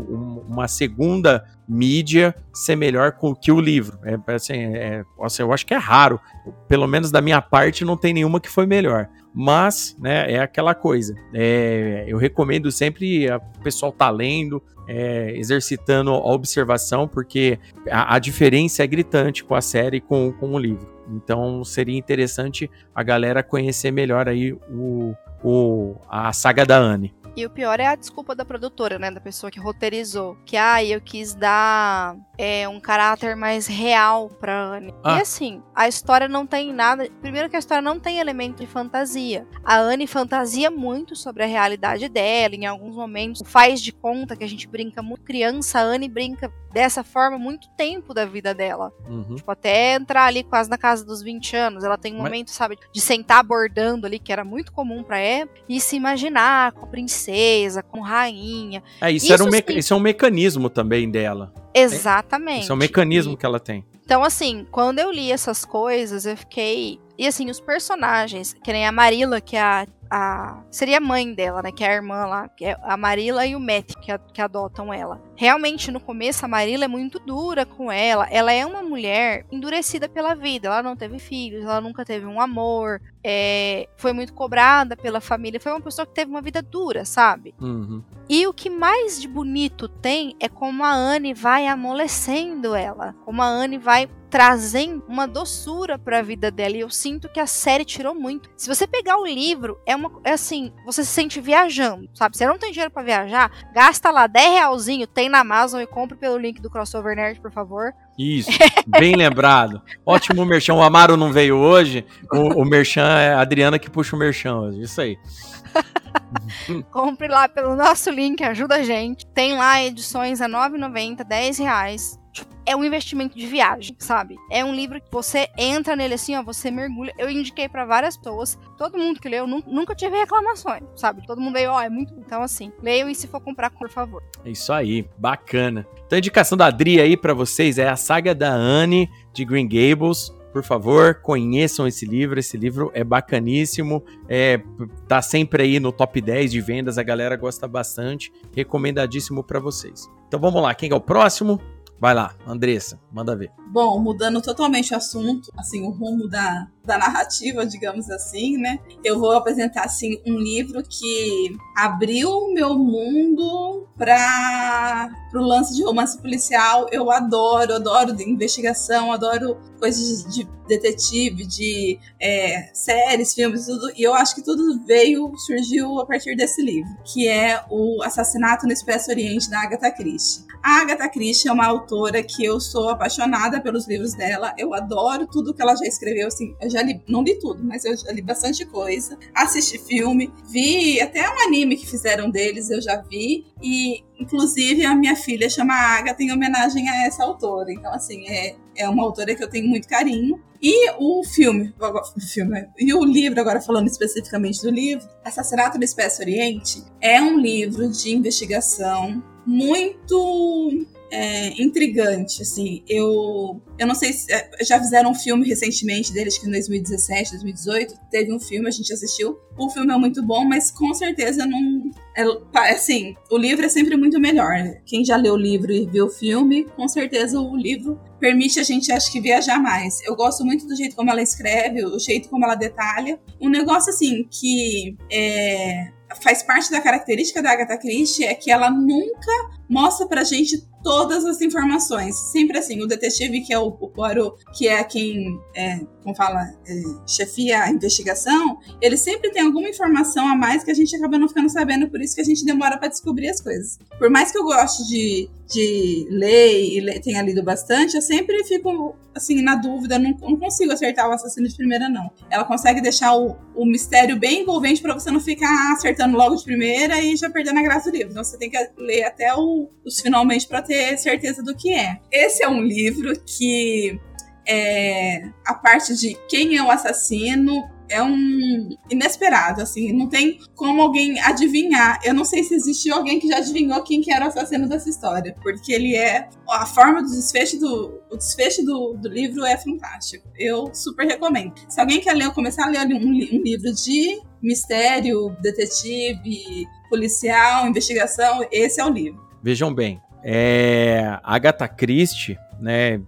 uma segunda mídia ser melhor que o livro. É, assim, é, assim, eu acho que é raro. Pelo menos da minha parte, não tem nenhuma que foi melhor. Mas, né, é aquela coisa. É, eu recomendo sempre o pessoal tá lendo, é, exercitando a observação, porque a, a, diferença é gritante com a série e com, com o livro. Então seria interessante a galera conhecer melhor aí o, o, a saga da Anne. E o pior é a desculpa da produtora, né? Da pessoa que roteirizou. Que, ah, eu quis dar é, um caráter mais real pra Anne. Ah. E assim, a história não tem nada. Primeiro que a história não tem elemento de fantasia. A Anne fantasia muito sobre a realidade dela. Em alguns momentos faz de conta que a gente brinca muito criança. A Anne brinca dessa forma muito tempo da vida dela. Uhum. Tipo, até entrar ali quase na casa dos 20 anos. Ela tem um Mas... momento, sabe, de sentar abordando ali, que era muito comum pra época, e se imaginar com princesa, com rainha. É, isso, isso, era um assim... isso é um mecanismo também dela. Exatamente. Isso é um mecanismo e... que ela tem. Então, assim, quando eu li essas coisas, eu fiquei. E assim, os personagens, que nem a Marilla, que é a a seria a mãe dela, né, que é a irmã lá, que é a Marila e o Matt que, a, que adotam ela. Realmente no começo a Marila é muito dura com ela. Ela é uma mulher endurecida pela vida. Ela não teve filhos, ela nunca teve um amor, é, foi muito cobrada pela família. Foi uma pessoa que teve uma vida dura, sabe? Uhum. E o que mais de bonito tem é como a Anne vai amolecendo ela, como a Anne vai trazendo uma doçura para a vida dela. E eu sinto que a série tirou muito. Se você pegar o livro, é uma é assim, você se sente viajando, sabe? Você não tem dinheiro para viajar, gasta lá 10 realzinho, tem na Amazon e compre pelo link do Crossover Nerd, por favor. Isso, bem <laughs> lembrado. Ótimo merchan. O Amaro não veio hoje. O, o merchan é a Adriana que puxa o merchan hoje. Isso aí. <laughs> Compre lá pelo nosso link, ajuda a gente. Tem lá edições a R$ 9,90, 10 reais é um investimento de viagem, sabe? É um livro que você entra nele assim, ó, você mergulha. Eu indiquei para várias pessoas, todo mundo que leu nunca tive reclamações, sabe? Todo mundo veio, ó, é muito. Então, assim, leiam e se for comprar, por favor. É isso aí, bacana. Então, a indicação da Adri aí para vocês é a saga da Anne de Green Gables. Por favor, conheçam esse livro. Esse livro é bacaníssimo. É, tá sempre aí no top 10 de vendas. A galera gosta bastante. Recomendadíssimo para vocês. Então vamos lá, quem é o próximo? Vai lá, Andressa, manda ver. Bom, mudando totalmente o assunto, assim, o rumo da, da narrativa, digamos assim, né? Eu vou apresentar, assim, um livro que abriu meu mundo para o lance de romance policial. Eu adoro, adoro de investigação, adoro coisas de detetive, de é, séries, filmes, tudo. E eu acho que tudo veio, surgiu a partir desse livro, que é o Assassinato no Expresso Oriente, da Agatha Christie. A Agatha Christie é uma autora que eu sou apaixonada pelos livros dela. Eu adoro tudo que ela já escreveu, assim, eu já li, não li tudo, mas eu li bastante coisa. Assisti filme, vi até um anime que fizeram deles, eu já vi. E, inclusive, a minha filha chama Agatha em homenagem a essa autora. Então, assim, é, é uma autora que eu tenho muito carinho. E o filme, o filme, e o livro, agora falando especificamente do livro, Assassinato no Espécie Oriente, é um livro de investigação muito é, intrigante, assim. Eu, eu não sei se é, já fizeram um filme recentemente deles que em 2017, 2018 teve um filme a gente assistiu. O filme é muito bom, mas com certeza não é, assim, o livro é sempre muito melhor. Quem já leu o livro e viu o filme, com certeza o livro permite a gente, acho que, viajar mais. Eu gosto muito do jeito como ela escreve, o jeito como ela detalha. Um negócio, assim, que é, faz parte da característica da Agatha Christie é que ela nunca mostra pra gente todas as informações. Sempre assim, o detetive, que é o, o Poirot, que é quem, é, como fala, é, chefia a investigação, ele sempre tem alguma informação a mais que a gente acaba não ficando sabendo, por isso que a gente demora para descobrir as coisas. Por mais que eu goste de, de ler e tenha lido bastante, eu sempre fico, assim, na dúvida, não, não consigo acertar o assassino de primeira, não. Ela consegue deixar o, o mistério bem envolvente para você não ficar acertando logo de primeira e já perdendo a graça do livro. Então você tem que ler até o, os finalmente para ter certeza do que é. Esse é um livro que é, a parte de quem é o assassino é um inesperado, assim, não tem como alguém adivinhar. Eu não sei se existiu alguém que já adivinhou quem que era o assassino dessa história, porque ele é a forma do desfecho do o desfecho do, do livro é fantástico. Eu super recomendo. Se alguém quer ler, começar a ler um, um livro de mistério, detetive, policial, investigação, esse é o livro. Vejam bem, é, Agatha Christie, né?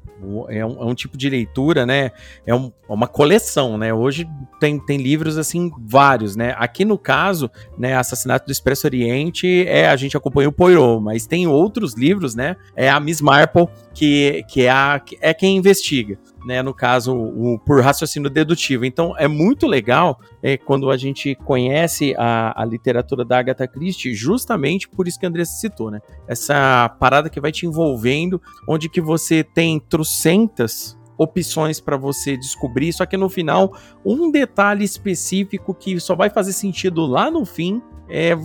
É um, é um, tipo de leitura, né? É um, é uma coleção, né? Hoje tem, tem livros assim vários, né? Aqui no caso, né? Assassinato do Expresso Oriente, é a gente acompanha o Poirot, mas tem outros livros, né? É a Miss Marple que, que é a é quem investiga né, no caso, o, por raciocínio dedutivo. Então, é muito legal é, quando a gente conhece a, a literatura da Agatha Christie, justamente por isso que a Andressa citou, né? Essa parada que vai te envolvendo, onde que você tem trocentas opções para você descobrir, só que no final, um detalhe específico que só vai fazer sentido lá no fim é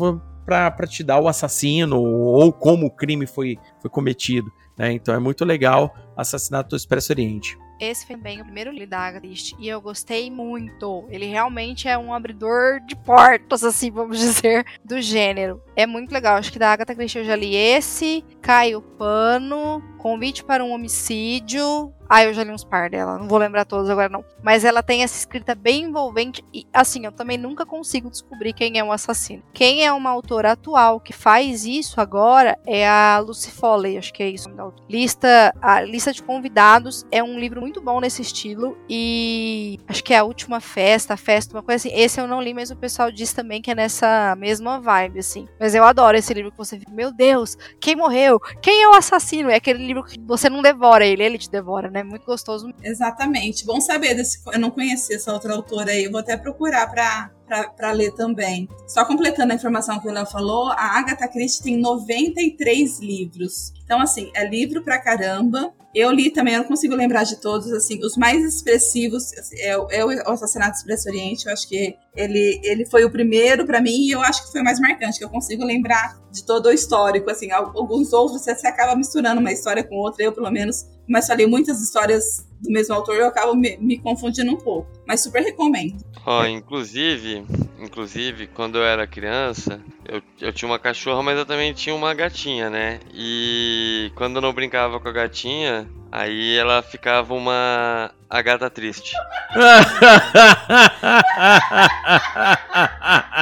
para te dar o assassino ou como o crime foi, foi cometido. Né? Então é muito legal Assassinato do Expresso Oriente. Esse foi bem o primeiro livro da Agatha Christie e eu gostei muito. Ele realmente é um abridor de portas, assim, vamos <laughs> dizer, do gênero. É muito legal. Acho que da Agatha Christie eu já li esse, Cai o Pano, Convite para um Homicídio. Ah, eu já li uns par dela, não vou lembrar todos agora não. Mas ela tem essa escrita bem envolvente e, assim, eu também nunca consigo descobrir quem é um assassino. Quem é uma autora atual que faz isso agora é a Lucy Foley, acho que é isso. Lista, a lista de convidados é um livro muito bom nesse estilo e acho que é a última festa, a festa, uma coisa assim. Esse eu não li, mas o pessoal diz também que é nessa mesma vibe, assim. Mas eu adoro esse livro que você fica, meu Deus, quem morreu? Quem é o assassino? É aquele livro que você não devora ele, ele te devora, né? Muito gostoso. Exatamente. Bom saber desse. Eu não conhecia essa outra autora aí. Eu vou até procurar para para ler também. Só completando a informação que o Léo falou, a Agatha Christie tem 93 livros. Então, assim, é livro pra caramba. Eu li também, eu não consigo lembrar de todos, assim, os mais expressivos assim, é, é, o Assassinato do Expresso Oriente, eu acho que ele, ele foi o primeiro para mim e eu acho que foi o mais marcante, que eu consigo lembrar de todo o histórico, assim, alguns outros você acaba misturando uma história com outra, eu pelo menos, mas falei muitas histórias do mesmo autor, eu acabo me, me confundindo um pouco, mas super recomendo. Ó, oh, inclusive, inclusive, quando eu era criança, eu, eu tinha uma cachorra, mas eu também tinha uma gatinha, né? E quando eu não brincava com a gatinha, aí ela ficava uma a gata triste.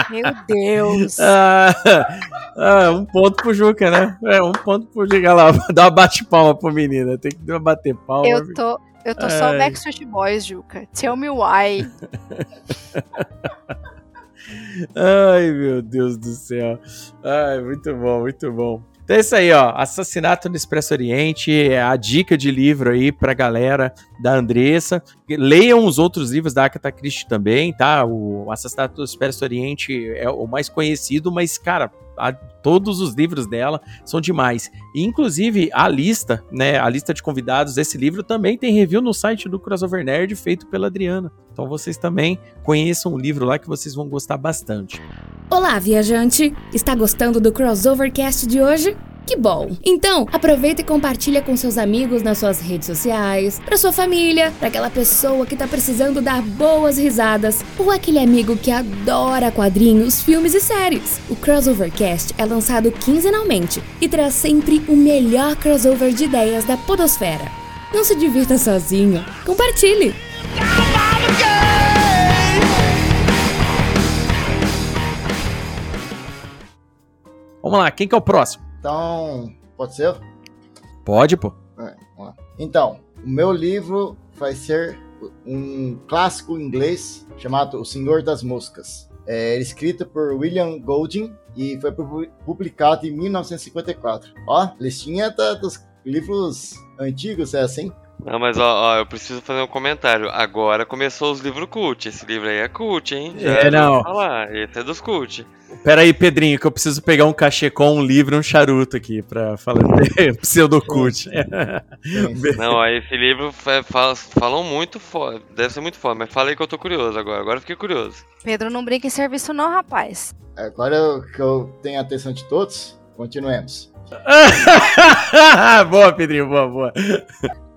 Meu Deus. <laughs> Ah, ah, um ponto pro Juca, né? É, um ponto pro Juca lá. <laughs> Dá uma bate-palma pro menino. Tem que bater palma. Eu tô, eu tô só Backstreet Boys, Juca. Tell me why. <laughs> Ai, meu Deus do céu. Ai, muito bom, muito bom. Então é isso aí, ó. Assassinato no Expresso Oriente é a dica de livro aí pra galera da Andressa. Leiam os outros livros da Agatha Christie também, tá? O Assassinato do Expresso Oriente é o mais conhecido, mas, cara, a, todos os livros dela são demais. E, inclusive, a lista, né? A lista de convidados desse livro também tem review no site do Crossover Nerd feito pela Adriana. Então vocês também conheçam o livro lá que vocês vão gostar bastante. Olá, viajante! Está gostando do Crossovercast de hoje? Que bom! Então, aproveita e compartilha com seus amigos nas suas redes sociais, para sua família, para aquela pessoa que tá precisando dar boas risadas, ou aquele amigo que adora quadrinhos, filmes e séries. O Crossovercast é lançado quinzenalmente e traz sempre o melhor crossover de ideias da podosfera. Não se divirta sozinho, compartilhe! Vamos lá, quem que é o próximo? Então, pode ser? Pode, pô. É. Então, o meu livro vai ser um clássico inglês chamado O Senhor das Moscas. É escrito por William Golding e foi pu- publicado em 1954. Ó, listinha dos livros antigos, é assim? Não, mas ó, ó, eu preciso fazer um comentário. Agora começou os livros cult. Esse livro aí é cult, hein? É, não. Falar. Esse é dos cult. Pera aí, Pedrinho, que eu preciso pegar um cachê com um livro e um charuto aqui pra falar de <laughs> pseudocult. Não, ó, esse livro fa- fala- falam muito foda. Deve ser muito foda, mas falei que eu tô curioso agora. Agora eu fiquei curioso. Pedro, não brinca em serviço não, rapaz. Agora que eu tenho a atenção de todos, continuemos. <laughs> boa, Pedrinho, boa, boa.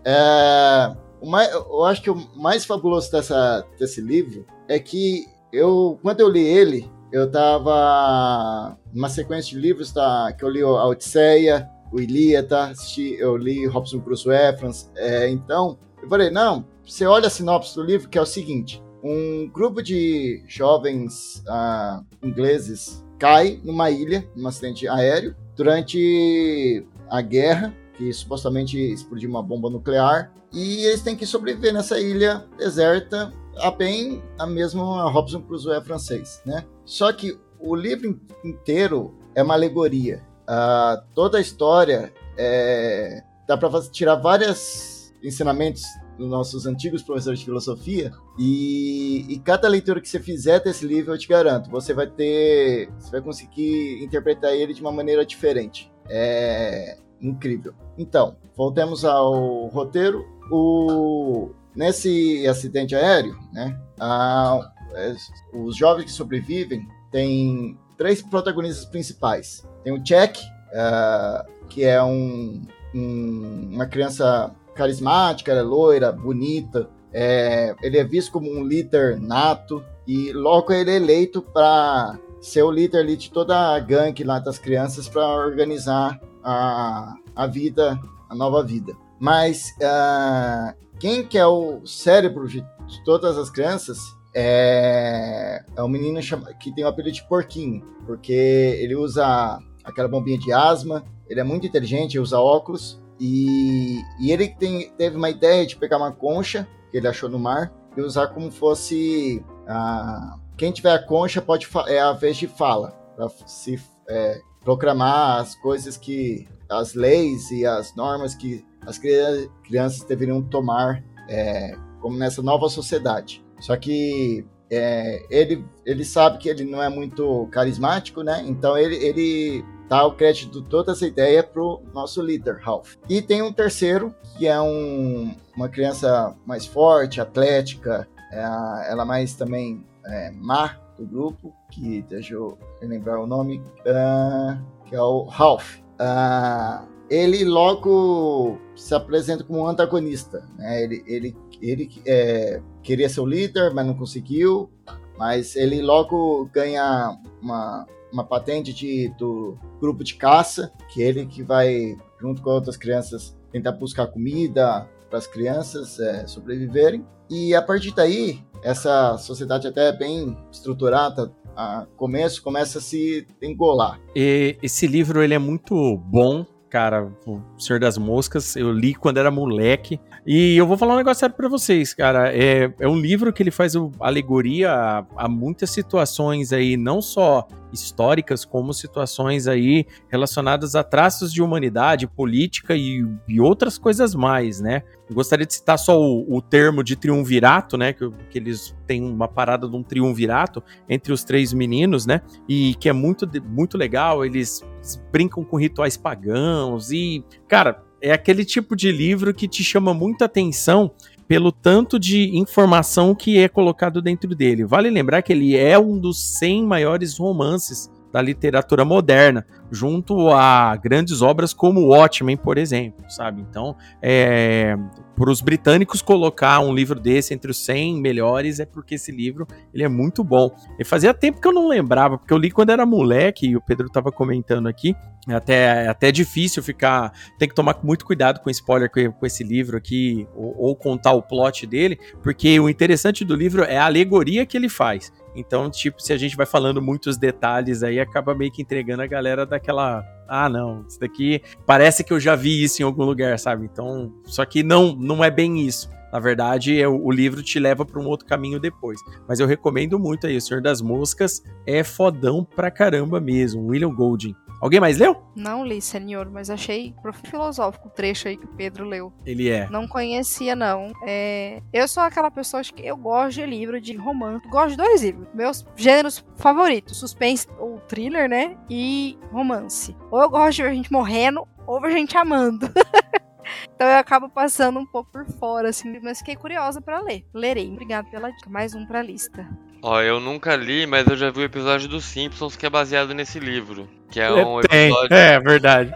É, mais, eu acho que o mais fabuloso dessa, desse livro é que eu, quando eu li ele, eu tava numa sequência de livros tá, que eu li a Odisseia, o Ilíada, eu li Robson Crusoe, Franz, é, então eu falei, não, você olha a sinopse do livro que é o seguinte, um grupo de jovens ah, ingleses cai numa ilha, num acidente aéreo, durante a guerra, que supostamente explodiu uma bomba nuclear, e eles têm que sobreviver nessa ilha deserta, a bem a mesma Robson Crusoe francês, né? Só que o livro in- inteiro é uma alegoria. Ah, toda a história é, dá para tirar vários ensinamentos dos nossos antigos professores de filosofia e, e cada leitura que você fizer desse livro, eu te garanto, você vai ter, você vai conseguir interpretar ele de uma maneira diferente. É incrível. Então, voltemos ao roteiro. O, nesse acidente aéreo, né, a- é, os jovens que sobrevivem têm três protagonistas principais. Tem o Jack, ah, que é um, um- uma criança carismática, é loira, bonita. é, ele é visto como um líder nato e logo ele é eleito para ser o líder de toda a gangue lá das crianças para organizar a, a vida, a nova vida. Mas ah, quem que é o cérebro de, todas as crianças é, é um menino que tem o apelido de Porquinho, porque ele usa aquela bombinha de asma, ele é muito inteligente, usa óculos, e, e ele tem, teve uma ideia de pegar uma concha que ele achou no mar e usar como fosse. ah, quem tiver a concha pode é a vez de fala, para se é, proclamar as coisas que. as leis e as normas que as cria- crianças deveriam tomar é, como nessa nova sociedade. Só que é, ele, ele sabe que ele não é muito carismático, né? Então ele, ele dá o crédito de toda essa ideia pro nosso líder, Ralph. E tem um terceiro, que é um, uma criança mais forte, atlética, é, ela mais também é, má do grupo, que deixa eu lembrar o nome, ah, que é o Ralph. Ah, ele logo se apresenta como um antagonista. Né? Ele, ele, ele é, queria ser o líder, mas não conseguiu. Mas ele logo ganha uma, uma patente de, do grupo de caça, que ele que vai, junto com outras crianças, tentar buscar comida para as crianças é, sobreviverem. E a partir daí, essa sociedade até bem estruturada, a começo começa a se engolar. E esse livro ele é muito bom, cara. O Senhor das Moscas, eu li quando era moleque. E eu vou falar um negócio sério pra vocês, cara. É, é um livro que ele faz alegoria a, a muitas situações aí, não só históricas, como situações aí relacionadas a traços de humanidade, política e, e outras coisas mais, né? Eu gostaria de citar só o, o termo de triunvirato, né? Que, que eles têm uma parada de um triunvirato entre os três meninos, né? E que é muito, muito legal. Eles brincam com rituais pagãos e, cara, é aquele tipo de livro que te chama muita atenção pelo tanto de informação que é colocado dentro dele. Vale lembrar que ele é um dos 100 maiores romances da literatura moderna, junto a grandes obras como Watchmen, por exemplo, sabe? Então, é, para os britânicos colocar um livro desse entre os 100 melhores é porque esse livro ele é muito bom. E fazia tempo que eu não lembrava, porque eu li quando era moleque e o Pedro estava comentando aqui. É até, é até difícil ficar. Tem que tomar muito cuidado com spoiler com, com esse livro aqui, ou, ou contar o plot dele, porque o interessante do livro é a alegoria que ele faz. Então, tipo, se a gente vai falando muitos detalhes aí, acaba meio que entregando a galera daquela. Ah, não, isso daqui parece que eu já vi isso em algum lugar, sabe? Então, só que não, não é bem isso. Na verdade, é, o livro te leva para um outro caminho depois. Mas eu recomendo muito aí. O Senhor das Moscas é fodão pra caramba mesmo. William Golding. Alguém mais leu? Não li, senhor, mas achei profundo filosófico o trecho aí que o Pedro leu. Ele é. Não conhecia, não. É... Eu sou aquela pessoa que eu gosto de livro de romance. Gosto de dois livros. Meus gêneros favoritos: suspense ou thriller, né? E romance. Ou eu gosto de ver gente morrendo, ou ver gente amando. <laughs> Então eu acabo passando um pouco por fora, assim, mas fiquei curiosa para ler. Lerei. Obrigado pela dica. Mais um pra lista. Ó, eu nunca li, mas eu já vi o episódio dos Simpsons que é baseado nesse livro. Que é um episódio. É, verdade.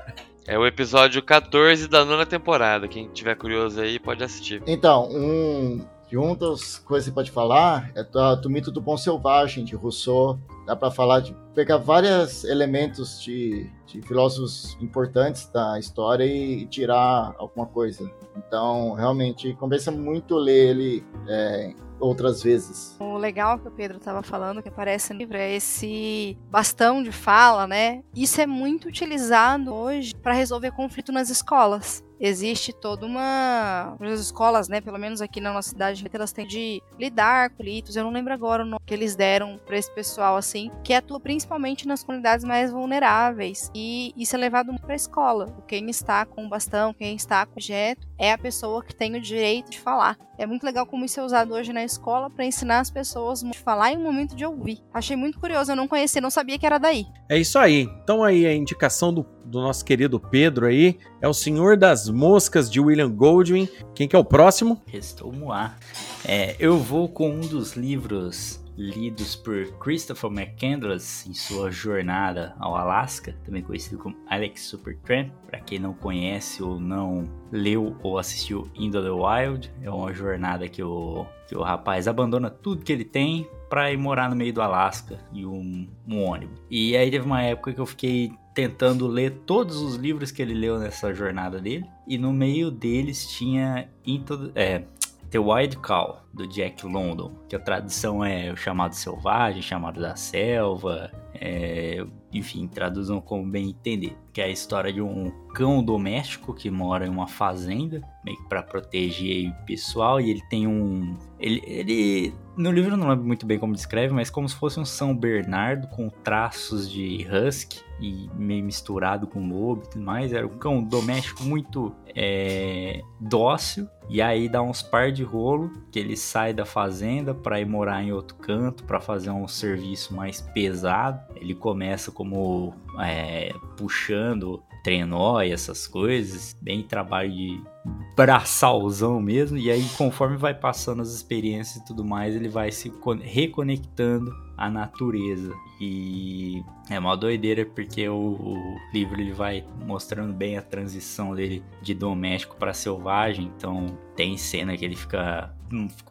É o episódio 14 da nona temporada. Quem tiver curioso aí pode assistir. Então, um, de outras coisas que você pode falar é do mito do Pão Selvagem, de Rousseau. Dá para falar de pegar vários elementos de, de, filósofos importantes da história e, e, tirar alguma coisa. Então, realmente, compensa muito ler ele é, outras vezes. O legal que o Pedro estava falando, que aparece no livro, é esse bastão de fala, né? Isso é muito utilizado hoje para resolver conflito nas escolas existe toda uma. As escolas, né, pelo menos aqui na nossa cidade, elas têm de lidar com conflitos. Eu não lembro agora o nome que eles deram para esse pessoal, assim, que atua principalmente nas comunidades mais vulneráveis. E isso é levado para a escola. Quem está com o bastão, quem está com o objeto, é a pessoa que tem o direito de falar. É muito legal como isso é usado hoje na escola para ensinar as pessoas a falar em um momento de ouvir. Achei muito curioso, eu não conhecia, não sabia que era daí. É isso aí. Então aí a indicação do, do nosso querido Pedro aí é o Senhor das Moscas de William Goldwyn. Quem que é o próximo? Restou Moá. É, eu vou com um dos livros lidos por Christopher McCandless em sua jornada ao Alasca, também conhecido como Alex Supertramp. Para quem não conhece ou não leu ou assistiu Into the Wild, é uma jornada que o, que o rapaz abandona tudo que ele tem para ir morar no meio do Alasca e um, um ônibus. E aí teve uma época que eu fiquei tentando ler todos os livros que ele leu nessa jornada dele. E no meio deles tinha Into, é, The Wild Call, do Jack London, que a tradução é o chamado selvagem, chamado da selva, é, enfim, traduzam como bem entender. Que é a história de um cão doméstico que mora em uma fazenda, meio que para proteger o pessoal, e ele tem um. Ele, ele. No livro não lembro muito bem como descreve, mas como se fosse um São Bernardo com traços de husky e meio misturado com lobo e tudo mais. Era um cão doméstico muito é, dócil. E aí dá uns par de rolo que ele sai da fazenda para ir morar em outro canto para fazer um serviço mais pesado. Ele começa como é, puxando trenó e essas coisas, bem trabalho de braçalzão mesmo. E aí, conforme vai passando as experiências e tudo mais, ele vai se reconectando à natureza. E é uma doideira porque o, o, livro ele vai mostrando bem a transição dele de doméstico para selvagem. Então tem cena que ele fica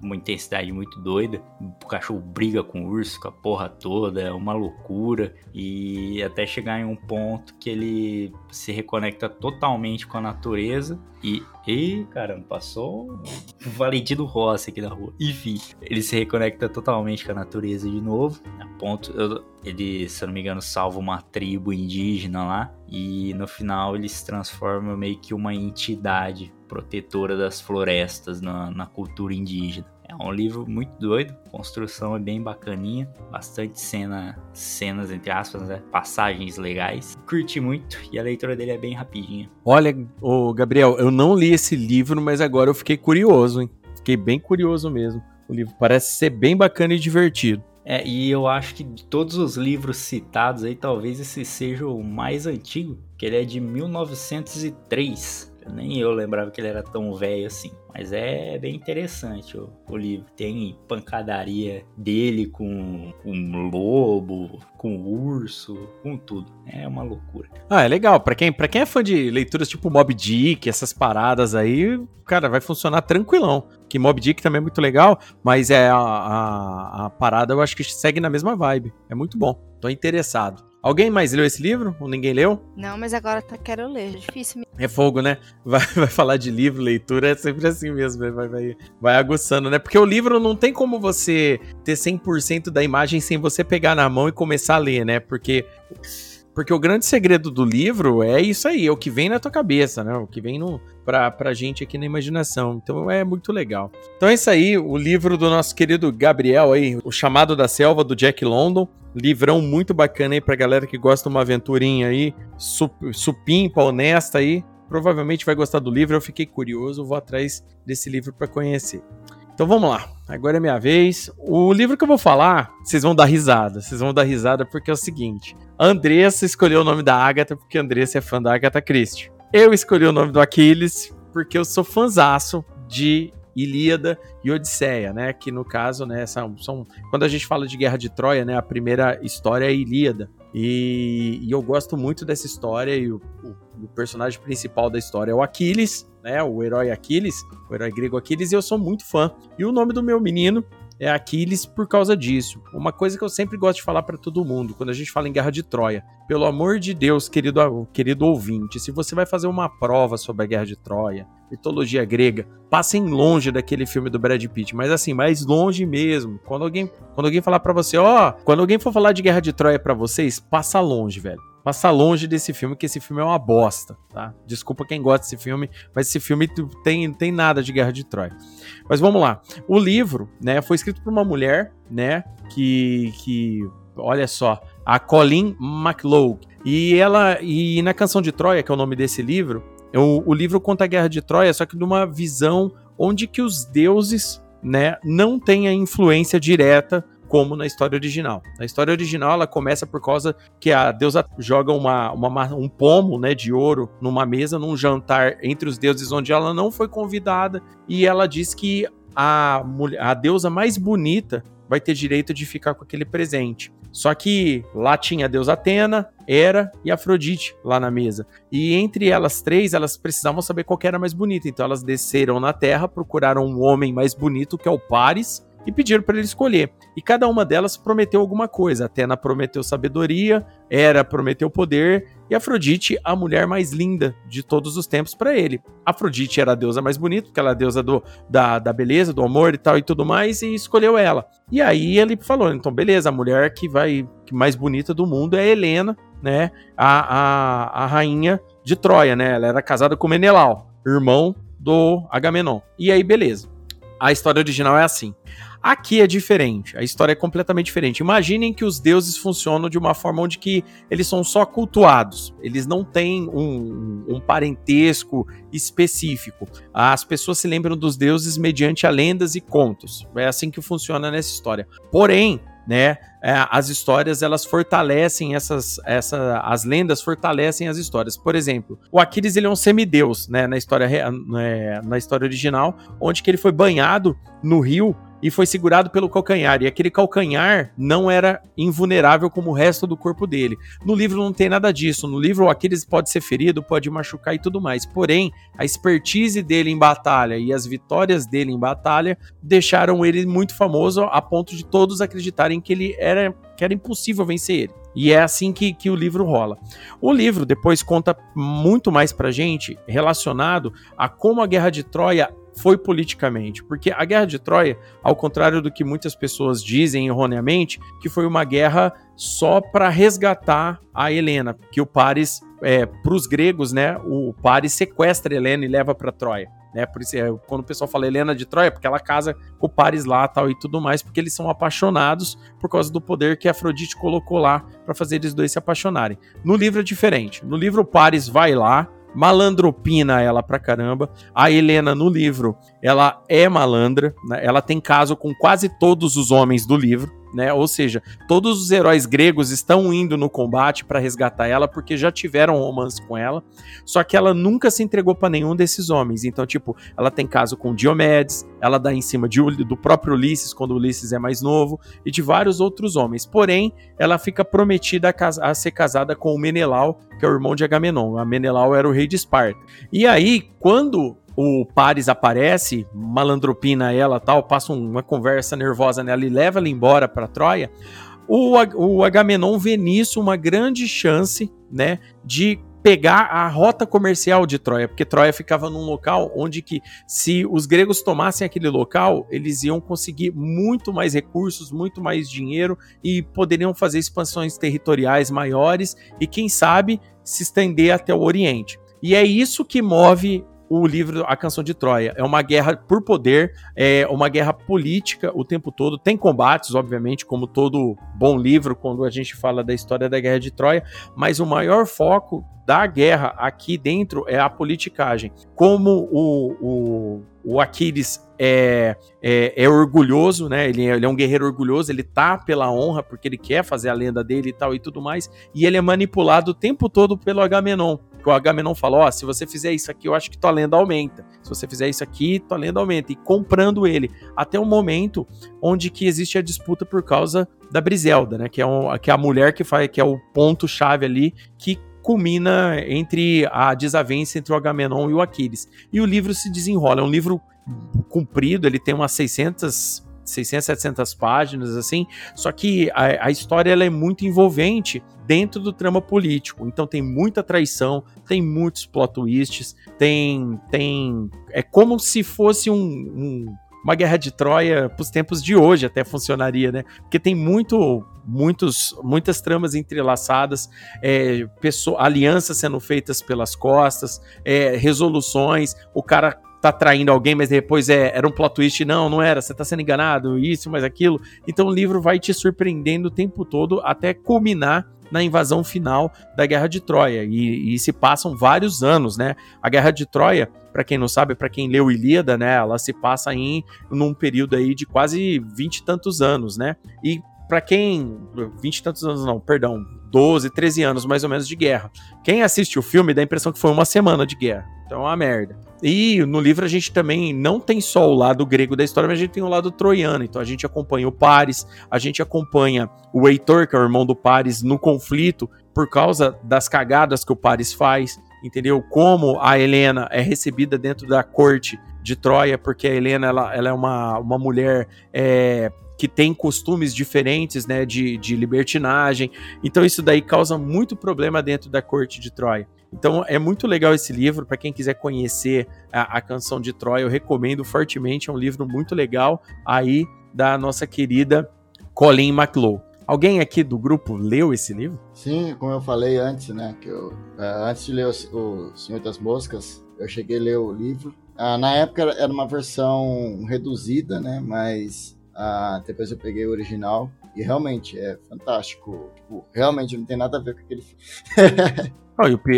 uma intensidade muito doida. O cachorro briga com o urso, com a porra toda, é uma loucura. E até chegar em um ponto que ele se reconecta totalmente com a natureza. E, e caramba, passou um Valentino Rossi aqui na rua. Enfim, ele se reconecta totalmente com a natureza de novo. A ponto. Eu, ele, se eu não me engano, salva uma tribo indígena lá. E no final ele se transforma meio que uma entidade protetora das florestas na, na cultura indígena. É um livro muito doido, construção é bem bacaninha, bastante cena, cenas entre aspas, né? passagens legais. Curti muito e a leitura dele é bem rapidinha. Olha, o Gabriel, eu não li esse livro, mas agora eu fiquei curioso, hein? Fiquei bem curioso mesmo. O livro parece ser bem bacana e divertido. É, e eu acho que de todos os livros citados aí, talvez esse seja o mais antigo, que ele é de 1903. Nem eu lembrava que ele era tão velho assim. Mas é bem interessante o, o livro. Tem pancadaria dele com um lobo, com urso, com tudo. É uma loucura. Ah, é legal. Pra quem, pra quem é fã de leituras tipo Mob Dick, essas paradas aí, cara, vai funcionar tranquilão. Que Mob Dick também é muito legal, mas é a, a, a parada eu acho que segue na mesma vibe. É muito bom. Tô interessado. Alguém mais leu esse livro? Ou ninguém leu? Não, mas agora tá, quero ler. É difícil me... É fogo, né? <laughs> Vai, vai falar de livro, leitura, é sempre assim mesmo. né? Vai, vai, vai aguçando, né? Porque o livro não tem como você ter 100% da imagem sem você pegar na mão e começar a ler, né? Porque. Porque o grande segredo do livro é isso aí, é o que vem na tua cabeça, né? O que vem no, pra, pra gente aqui na imaginação. Então é muito legal. Então é isso aí, o livro do nosso querido Gabriel aí, O Chamado da Selva, do Jack London. Livrão muito bacana aí pra galera que gosta de uma aventurinha aí, sup, supimpa, honesta aí. Provavelmente vai gostar do livro, eu fiquei curioso, vou atrás desse livro para conhecer. Então vamos lá, agora é minha vez. O livro que eu vou falar, vocês vão dar risada. Vocês vão dar risada porque é o seguinte: Andressa escolheu o nome da Agatha porque Andressa é fã da Agatha Christie. Eu escolhi o nome do Aquiles porque eu sou fãzaço de Ilíada e Odisseia, né? Que no caso, né, são, são quando a gente fala de Guerra de Troia, né, a primeira história é Ilíada. E, e eu gosto muito dessa história e o, o, o personagem principal da história é o Aquiles, né? O herói Aquiles, o herói grego Aquiles, e eu sou muito fã. E o nome do meu menino é Aquiles por causa disso. Uma coisa que eu sempre gosto de falar para todo mundo, quando a gente fala em Guerra de Troia. Pelo amor de Deus, querido, querido ouvinte, se você vai fazer uma prova sobre a Guerra de Troia, mitologia grega, passem longe daquele filme do Brad Pitt, mas assim, mais longe mesmo. Quando alguém, quando alguém falar para você, ó, oh, quando alguém for falar de Guerra de Troia para vocês, passa longe, velho passa longe desse filme, que esse filme é uma bosta, tá? Desculpa quem gosta desse filme, mas esse filme tem, tem nada de Guerra de Troia. Mas vamos lá. O livro, né, foi escrito por uma mulher, né, que, que olha só, a Colleen McLeod. E ela, e na Canção de Troia, que é o nome desse livro, o, o livro conta a Guerra de Troia, só que numa visão onde que os deuses, né, não têm a influência direta como na história original. Na história original, ela começa por causa que a deusa joga uma, uma, um pomo né, de ouro numa mesa, num jantar entre os deuses, onde ela não foi convidada, e ela diz que a, mulher, a deusa mais bonita vai ter direito de ficar com aquele presente. Só que lá tinha a deusa Atena, Hera e Afrodite lá na mesa. E entre elas três, elas precisavam saber qual era mais bonita. Então elas desceram na terra, procuraram um homem mais bonito, que é o Paris, e pediram para ele escolher. E cada uma delas prometeu alguma coisa. Atena prometeu sabedoria, Hera prometeu poder e Afrodite a mulher mais linda de todos os tempos para ele. Afrodite era a deusa mais bonita, porque ela é a deusa do, da, da beleza, do amor e tal e tudo mais, e escolheu ela. E aí ele falou: então beleza, a mulher que vai que mais bonita do mundo é Helena, né? A, a, a rainha de Troia, né? Ela era casada com Menelau, irmão do Agamenon. E aí, beleza. A história original é assim. Aqui é diferente, a história é completamente diferente. Imaginem que os deuses funcionam de uma forma onde que eles são só cultuados, eles não têm um, um parentesco específico. As pessoas se lembram dos deuses mediante a lendas e contos. É assim que funciona nessa história. Porém, né? É, as histórias elas fortalecem essas, essa, as lendas fortalecem as histórias. Por exemplo, o Aquiles ele é um semideus, né? Na história, é, na história original, onde que ele foi banhado no rio e foi segurado pelo calcanhar. E aquele calcanhar não era invulnerável como o resto do corpo dele. No livro não tem nada disso. No livro, o Aquiles pode ser ferido, pode machucar e tudo mais. Porém, a expertise dele em batalha e as vitórias dele em batalha deixaram ele muito famoso a ponto de todos acreditarem que ele era, que era impossível vencer ele. E é assim que, que o livro rola. O livro depois conta muito mais pra gente relacionado a como a Guerra de Troia foi politicamente, porque a Guerra de Troia, ao contrário do que muitas pessoas dizem erroneamente, que foi uma guerra só para resgatar a Helena, que o Paris, é, para os gregos, né, o Paris sequestra Helena e leva para Troia. Né, por isso, é, quando o pessoal fala Helena de Troia, é porque ela casa com o Paris lá tal e tudo mais, porque eles são apaixonados por causa do poder que Afrodite colocou lá para fazer eles dois se apaixonarem. No livro é diferente. No livro, o Paris vai lá, malandropina ela pra caramba. A Helena no livro, ela é malandra, né? ela tem caso com quase todos os homens do livro. Né? Ou seja, todos os heróis gregos estão indo no combate para resgatar ela porque já tiveram romance com ela, só que ela nunca se entregou para nenhum desses homens. Então, tipo, ela tem caso com Diomedes, ela dá em cima de, do próprio Ulisses quando Ulisses é mais novo e de vários outros homens. Porém, ela fica prometida a, a ser casada com o Menelau, que é o irmão de Agamenon. A Menelau era o rei de Esparta. E aí, quando o Paris aparece, malandropina ela tal, passa uma conversa nervosa nela e leva ela embora para Troia. O, o Agamenon vê nisso uma grande chance, né, de pegar a rota comercial de Troia, porque Troia ficava num local onde que se os gregos tomassem aquele local, eles iam conseguir muito mais recursos, muito mais dinheiro e poderiam fazer expansões territoriais maiores e quem sabe se estender até o Oriente. E é isso que move o livro A Canção de Troia. É uma guerra por poder, é uma guerra política o tempo todo. Tem combates, obviamente, como todo bom livro, quando a gente fala da história da Guerra de Troia, mas o maior foco da guerra aqui dentro é a politicagem. Como o, o, o Aquiles é, é, é, orgulhoso, né? Ele é, ele é, um guerreiro orgulhoso, ele tá pela honra, porque ele quer fazer a lenda dele e tal e tudo mais, e ele é manipulado o tempo todo pelo Agamenon o Agamenon falou: ó, oh, se você fizer isso aqui, eu acho que tua lenda aumenta. Se você fizer isso aqui, tua lenda aumenta. E comprando ele até um momento onde que existe a disputa por causa da Briselda, né? Que é, um, que é a mulher que faz, que é o ponto chave ali que culmina entre a desavença entre o Agamenon e o Aquiles. E o livro se desenrola, é um livro comprido, ele tem umas 600 600, 700 páginas, assim. Só que a, a história ela é muito envolvente dentro do trama político. Então tem muita traição, tem muitos plot twists, tem. tem é como se fosse um, um uma guerra de Troia para os tempos de hoje até funcionaria, né? Porque tem muito, muitos, muitas tramas entrelaçadas, é, pessoa, alianças sendo feitas pelas costas, é, resoluções, o cara tá traindo alguém, mas depois é, era um plot twist. Não, não era, você tá sendo enganado, isso, mas aquilo. Então o livro vai te surpreendendo o tempo todo até culminar na invasão final da Guerra de Troia. E, e se passam vários anos, né? A Guerra de Troia, para quem não sabe, para quem leu Ilíada, né? Ela se passa em num período aí de quase vinte e tantos anos, né? E para quem. 20 e tantos anos, não, perdão. 12, 13 anos mais ou menos de guerra. Quem assiste o filme dá a impressão que foi uma semana de guerra. Então é uma merda. E no livro a gente também não tem só o lado grego da história, mas a gente tem o lado troiano. Então a gente acompanha o Paris, a gente acompanha o Heitor, que é o irmão do Paris, no conflito por causa das cagadas que o Paris faz. Entendeu? Como a Helena é recebida dentro da corte de Troia, porque a Helena ela, ela é uma, uma mulher é, que tem costumes diferentes, né, de, de libertinagem. Então isso daí causa muito problema dentro da corte de Troia. Então é muito legal esse livro para quem quiser conhecer a, a, canção de Troia. Eu recomendo fortemente. É um livro muito legal aí da nossa querida Colleen McLeod. Alguém aqui do grupo leu esse livro? Sim, como eu falei antes, né? Que eu, uh, antes de ler o, Senhor das Moscas, eu cheguei a ler o livro. Uh, na época era uma versão reduzida, né? Mas ah, depois eu peguei o original e realmente é fantástico. Tipo, realmente não tem nada a ver com aquele filme.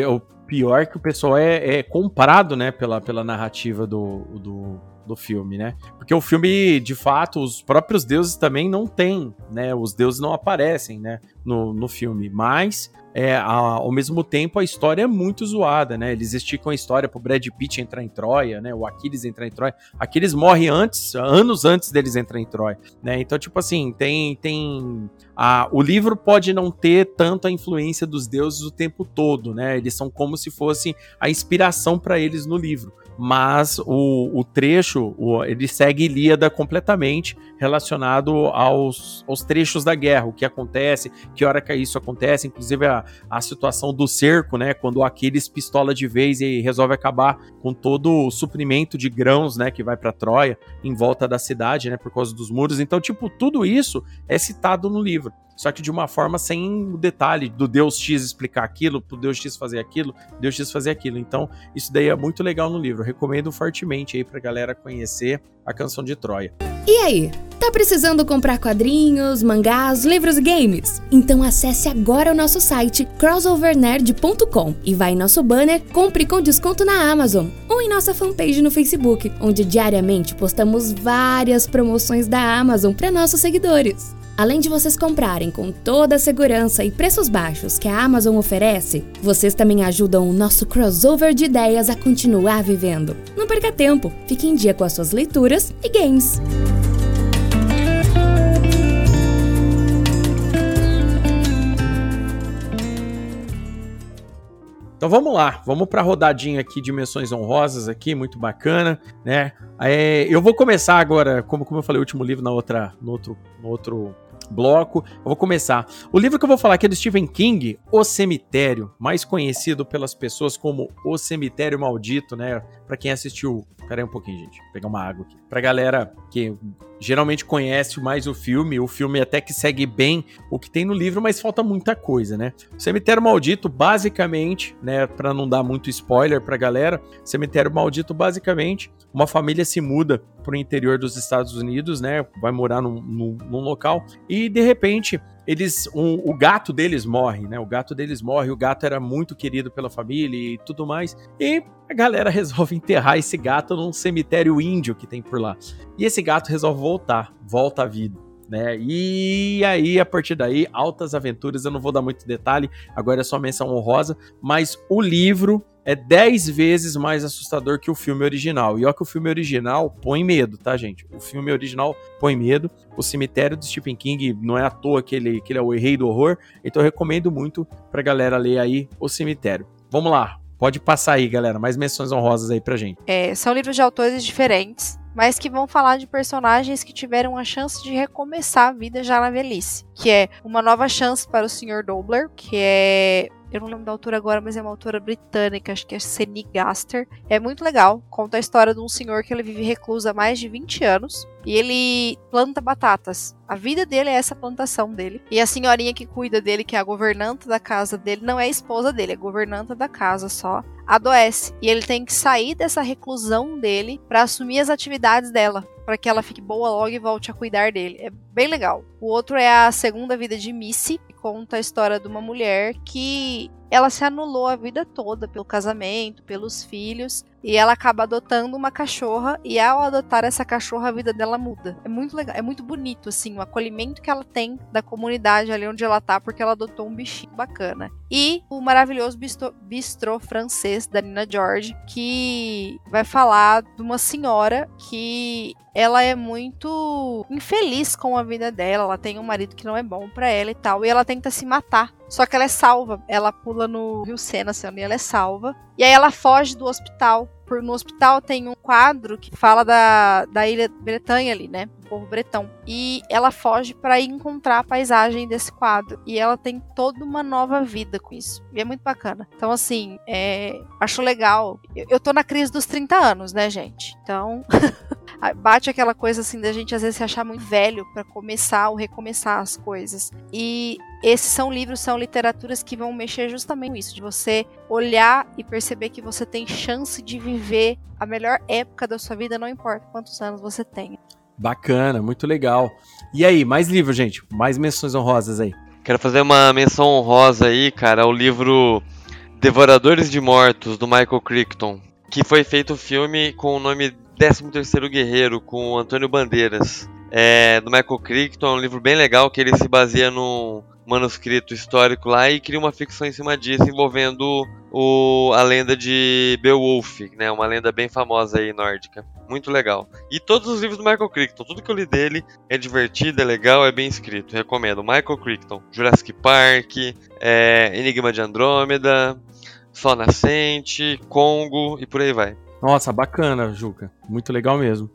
o, <laughs> o pior é que o pessoal é, é, comprado, né, pela, pela narrativa do, do, do filme, né? Porque o filme, de fato, os próprios deuses também não têm, né? Os deuses não aparecem, né, no, no filme. Mas é, ao mesmo tempo a história é muito zoada, né? Eles esticam a história pro Brad Pitt entrar em Troia, né? O Aquiles entrar em Troia. Aquiles morre antes, anos antes deles entrar em Troia, né? Então, tipo assim, tem. tem a, o livro pode não ter tanto a influência dos deuses o tempo todo, né? Eles são como se fosse a inspiração para eles no livro mas o, o trecho, o, ele segue Ilíada completamente relacionado aos, aos trechos da guerra, o que acontece, que hora que isso acontece, inclusive a, a situação do cerco, né, quando Aquiles pistola de vez e resolve acabar com todo o suprimento de grãos, né, que vai para Troia, em volta da cidade, né, por causa dos muros. Então, tipo, tudo isso é citado no livro só que de uma forma sem o detalhe do Deus X explicar aquilo, pro Deus X fazer aquilo, Deus X fazer aquilo. Então, isso daí é muito legal no livro. Recomendo fortemente aí pra galera conhecer a canção de Troia. E aí, tá precisando comprar quadrinhos, mangás, livros e games? Então acesse agora o nosso site crossovernerd.com e vai em nosso banner Compre com desconto na Amazon ou em nossa fanpage no Facebook, onde diariamente postamos várias promoções da Amazon para nossos seguidores. Além de vocês comprarem com toda a segurança e preços baixos que a Amazon oferece, vocês também ajudam o nosso crossover de ideias a continuar vivendo. Não perca tempo, fique em dia com as suas leituras e games. Então vamos lá, vamos para a rodadinha aqui de menções honrosas aqui, muito bacana, né? É, eu vou começar agora, como, como eu falei, o último livro na outra, no outro, no outro bloco. Eu vou começar. O livro que eu vou falar aqui é do Stephen King, O Cemitério, mais conhecido pelas pessoas como O Cemitério Maldito, né? Para quem assistiu. Pera aí um pouquinho, gente. Vou pegar uma água aqui. Pra galera que geralmente conhece mais o filme, o filme até que segue bem o que tem no livro, mas falta muita coisa, né? O Cemitério Maldito, basicamente, né, para não dar muito spoiler pra galera, Cemitério Maldito, basicamente, uma família se muda pro interior dos Estados Unidos, né, vai morar num, num, num local e de repente eles um, o gato deles morre, né? O gato deles morre, o gato era muito querido pela família e tudo mais. E a galera <laughs> resolve enterrar esse gato num cemitério índio que tem por lá. E esse gato resolve voltar, volta à vida. Né? E aí, a partir daí, altas aventuras. Eu não vou dar muito detalhe, agora é só menção honrosa. Mas o livro é 10 vezes mais assustador que o filme original. E ó que o filme original põe medo, tá, gente? O filme original põe medo. O Cemitério de Stephen King não é à toa que ele, que ele é o rei do horror. Então eu recomendo muito pra galera ler aí O Cemitério. Vamos lá, pode passar aí, galera. Mais menções honrosas aí pra gente. É, são livros de autores diferentes mas que vão falar de personagens que tiveram a chance de recomeçar a vida já na velhice. Que é Uma Nova Chance para o Sr. Dobler, que é eu não lembro da autora agora, mas é uma autora britânica, acho que é Seni Gaster. É muito legal. Conta a história de um senhor que ele vive recluso há mais de 20 anos. E ele planta batatas. A vida dele é essa plantação dele. E a senhorinha que cuida dele, que é a governanta da casa dele, não é a esposa dele, é governanta da casa só. Adoece. E ele tem que sair dessa reclusão dele para assumir as atividades dela para que ela fique boa logo e volte a cuidar dele. É bem legal. O outro é a segunda vida de Missy, que conta a história de uma mulher que ela se anulou a vida toda pelo casamento, pelos filhos, e ela acaba adotando uma cachorra e ao adotar essa cachorra a vida dela muda. É muito legal, é muito bonito assim, o acolhimento que ela tem da comunidade ali onde ela tá porque ela adotou um bichinho bacana. E o maravilhoso bistrô, bistrô francês da Nina George, que vai falar de uma senhora que ela é muito infeliz com a vida dela, ela tem um marido que não é bom para ela e tal, e ela tenta se matar. Só que ela é salva, ela pula no Rio Sena, assim, e ela é salva. E aí ela foge do hospital por, no hospital tem um quadro que fala da, da ilha Bretanha ali, né? O povo bretão. E ela foge para encontrar a paisagem desse quadro. E ela tem toda uma nova vida com isso. E é muito bacana. Então, assim, é, acho legal. Eu, eu tô na crise dos 30 anos, né, gente? Então. <laughs> bate aquela coisa assim da gente às vezes se achar muito velho para começar ou recomeçar as coisas. E esses são livros, são literaturas que vão mexer justamente com isso, de você olhar e perceber que você tem chance de viver a melhor época da sua vida, não importa quantos anos você tenha. Bacana, muito legal. E aí, mais livros, gente? Mais menções honrosas aí. Quero fazer uma menção honrosa aí, cara, ao livro Devoradores de Mortos, do Michael Crichton, que foi feito o filme com o nome 13º Guerreiro, com o Antônio Bandeiras. É, do Michael Crichton, é um livro bem legal que ele se baseia num manuscrito histórico lá e cria uma ficção em cima disso envolvendo o, a lenda de Beowulf, né, uma lenda bem famosa aí nórdica. Muito legal. E todos os livros do Michael Crichton, tudo que eu li dele é divertido, é legal, é bem escrito. Recomendo. Michael Crichton, Jurassic Park, é, Enigma de Andrômeda, Sol Nascente, Congo e por aí vai. Nossa, bacana, Juca. Muito legal mesmo.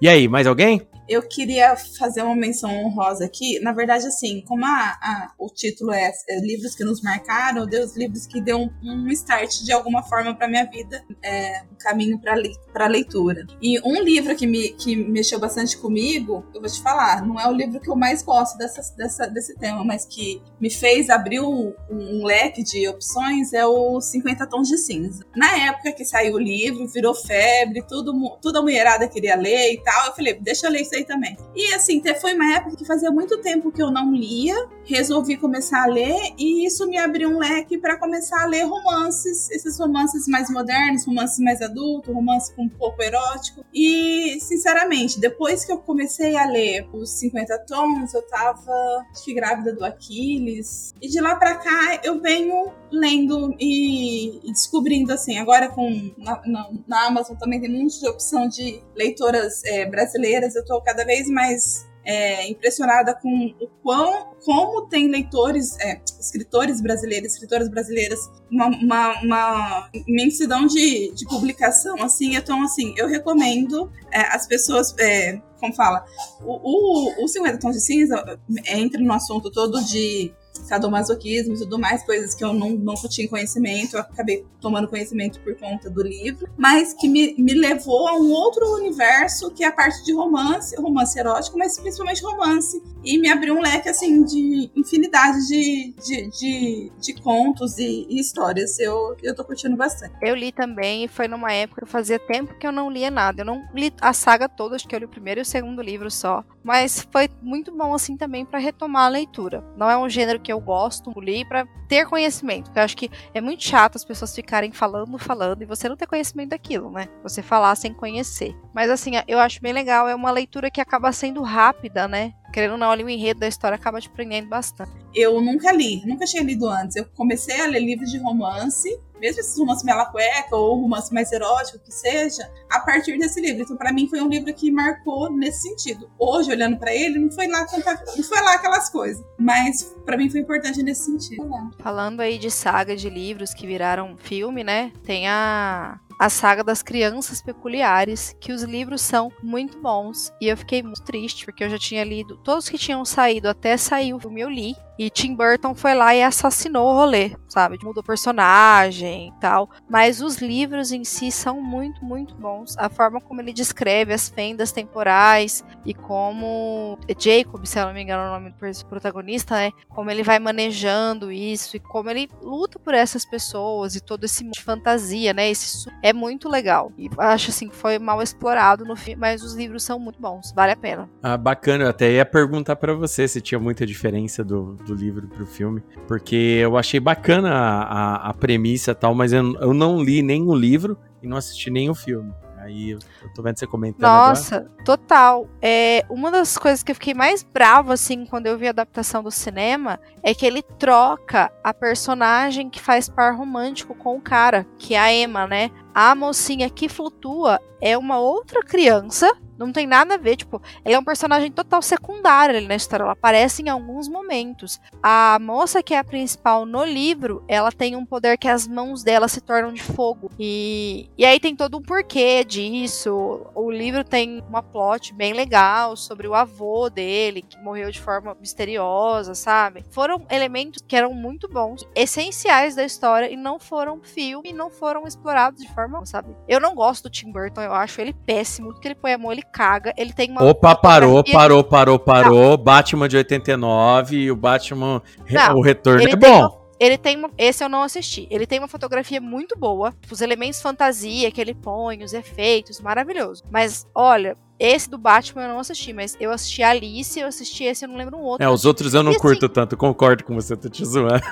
E aí, mais alguém? Eu queria fazer uma menção honrosa aqui. Na verdade, assim, como a, a, o título é, é, Livros que nos marcaram, deu os livros que deu um, um start de alguma forma para minha vida, é, um caminho para leitura. E um livro que, me, que mexeu bastante comigo, eu vou te falar, não é o livro que eu mais gosto dessa, dessa, desse tema, mas que me fez abrir um, um leque de opções, é o 50 Tons de Cinza. Na época que saiu o livro, virou febre, tudo, toda a mulherada queria ler e tal, eu falei, deixa eu ler também. E assim, foi uma época que fazia muito tempo que eu não lia, resolvi começar a ler e isso me abriu um leque para começar a ler romances, esses romances mais modernos, romances mais adultos, romance com um pouco erótico. E, sinceramente, depois que eu comecei a ler os 50 tons, eu tava acho que grávida do Aquiles. E de lá pra cá eu venho lendo e descobrindo assim. Agora com na, na- na Amazon também tem um monte de opção de leitoras é, brasileiras. Eu tô cada vez mais é, impressionada com o quão como tem leitores, é, escritores brasileiros, escritoras brasileiras, uma, uma, uma imensidão de, de publicação assim. Então assim, eu recomendo é, as pessoas, é, como fala, o, o, o 50 tons de cinza é, entra no assunto todo de sadomasoquismo e tudo mais, coisas que eu não, nunca tinha conhecimento, eu acabei tomando conhecimento por conta do livro, mas que me, me levou a um outro universo que é a parte de romance, romance erótico, mas principalmente romance, e me abriu um leque, assim, de infinidade de, de, de, de contos e, e histórias, eu, eu tô curtindo bastante. Eu li também e foi numa época fazia tempo que eu não lia nada. Eu não li a saga toda, acho que eu li o primeiro e o segundo livro só. Mas foi muito bom assim também pra retomar a leitura. Não é um gênero que eu gosto, li pra ter conhecimento. Porque eu acho que é muito chato as pessoas ficarem falando, falando e você não ter conhecimento daquilo, né? Você falar sem conhecer. Mas assim, eu acho bem legal, é uma leitura que acaba sendo rápida, né? Querendo ou não, ali o enredo da história acaba te prendendo bastante. Eu nunca li, nunca tinha lido antes. Eu comecei a ler livros de romance, mesmo esses romances mela cueca ou romance mais erótico que seja, a partir desse livro. Então, pra mim, foi um livro que marcou nesse sentido. Hoje, olhando pra ele, não foi lá tanta, não foi lá aquelas coisas, mas pra mim foi importante nesse sentido. Falando aí de saga de livros que viraram filme, né? Tem a a saga das crianças peculiares, que os livros são muito bons. E eu fiquei muito triste, porque eu já tinha lido todos que tinham saído, até sair o filme eu li. E Tim Burton foi lá e assassinou o rolê, sabe? Mudou personagem e tal. Mas os livros em si são muito, muito bons. A forma como ele descreve as fendas temporais e como Jacob, se eu não me engano é o nome do protagonista, né? Como ele vai manejando isso e como ele luta por essas pessoas e todo esse mundo de fantasia, né? Esse é muito legal. E acho assim que foi mal explorado no filme, mas os livros são muito bons, vale a pena. Ah, bacana, eu até ia perguntar para você se tinha muita diferença do, do livro pro filme, porque eu achei bacana a, a, a premissa e tal, mas eu, eu não li nem o livro e não assisti nem o filme. Aí eu, tô vendo você comentando Nossa, agora. total. É, uma das coisas que eu fiquei mais brava, assim, quando eu vi a adaptação do cinema, é que ele troca a personagem que faz par romântico com o cara, que é a Emma, né? A mocinha que flutua é uma outra criança, não tem nada a ver, tipo, ela é um personagem total secundário ali na história, ela aparece em alguns momentos. A moça que é a principal no livro, ela tem um poder que as mãos dela se tornam de fogo. E, e aí tem todo um porquê disso. O livro tem uma plot bem legal sobre o avô dele, que morreu de forma misteriosa, sabe? Foram elementos que eram muito bons, essenciais da história e não foram filme não foram explorados de forma, sabe? Eu não gosto do Tim Burton, eu acho ele péssimo, tudo que ele põe a mão ele caga, ele tem uma Opa, parou, parou, parou, parou. Batman de 89 e o Batman, Não, o retorno é bom. Ele tem uma. Esse eu não assisti. Ele tem uma fotografia muito boa. Os elementos fantasia que ele põe, os efeitos, maravilhoso. Mas, olha, esse do Batman eu não assisti, mas eu assisti Alice, eu assisti esse, eu não lembro um outro. É, os outros eu não E assim- curto tanto, concordo com você, tô te zoando.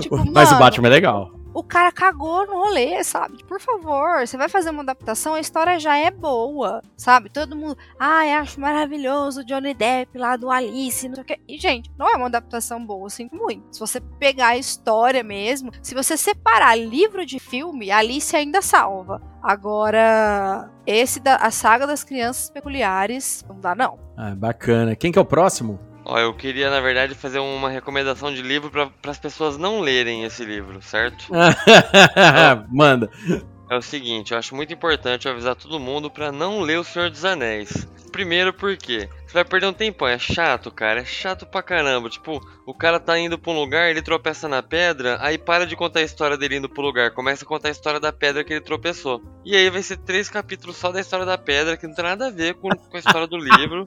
Tipo, <laughs> Mas o mano, Batman é legal. O cara cagou no rolê, sabe? Por favor, você vai fazer uma adaptação, a história já é boa, sabe? Todo mundo, ai, acho maravilhoso o Johnny Depp lá do Alice, não sei o quê. E, gente, não é uma adaptação boa, assim, muito. Se você pegar a história mesmo, se você separar livro de filme, Alice ainda salva. Agora, esse da a saga das crianças peculiares, não dá não. Ah, bacana. Quem que é o próximo? Ó, eu queria, na verdade, fazer uma recomendação de livro para as pessoas não lerem esse livro, certo? <laughs> Manda. É o seguinte, eu acho muito importante avisar todo mundo pra não ler O Senhor dos Anéis. Primeiro porque você vai perder um tempão, é chato, cara, é chato pra caramba. Tipo, o cara tá indo pra um lugar, ele tropeça na pedra, aí para de contar a história dele indo pro lugar, começa a contar a história da pedra que ele tropeçou. E aí vai ser três capítulos só da história da pedra, que não tem nada a ver com, com a história do livro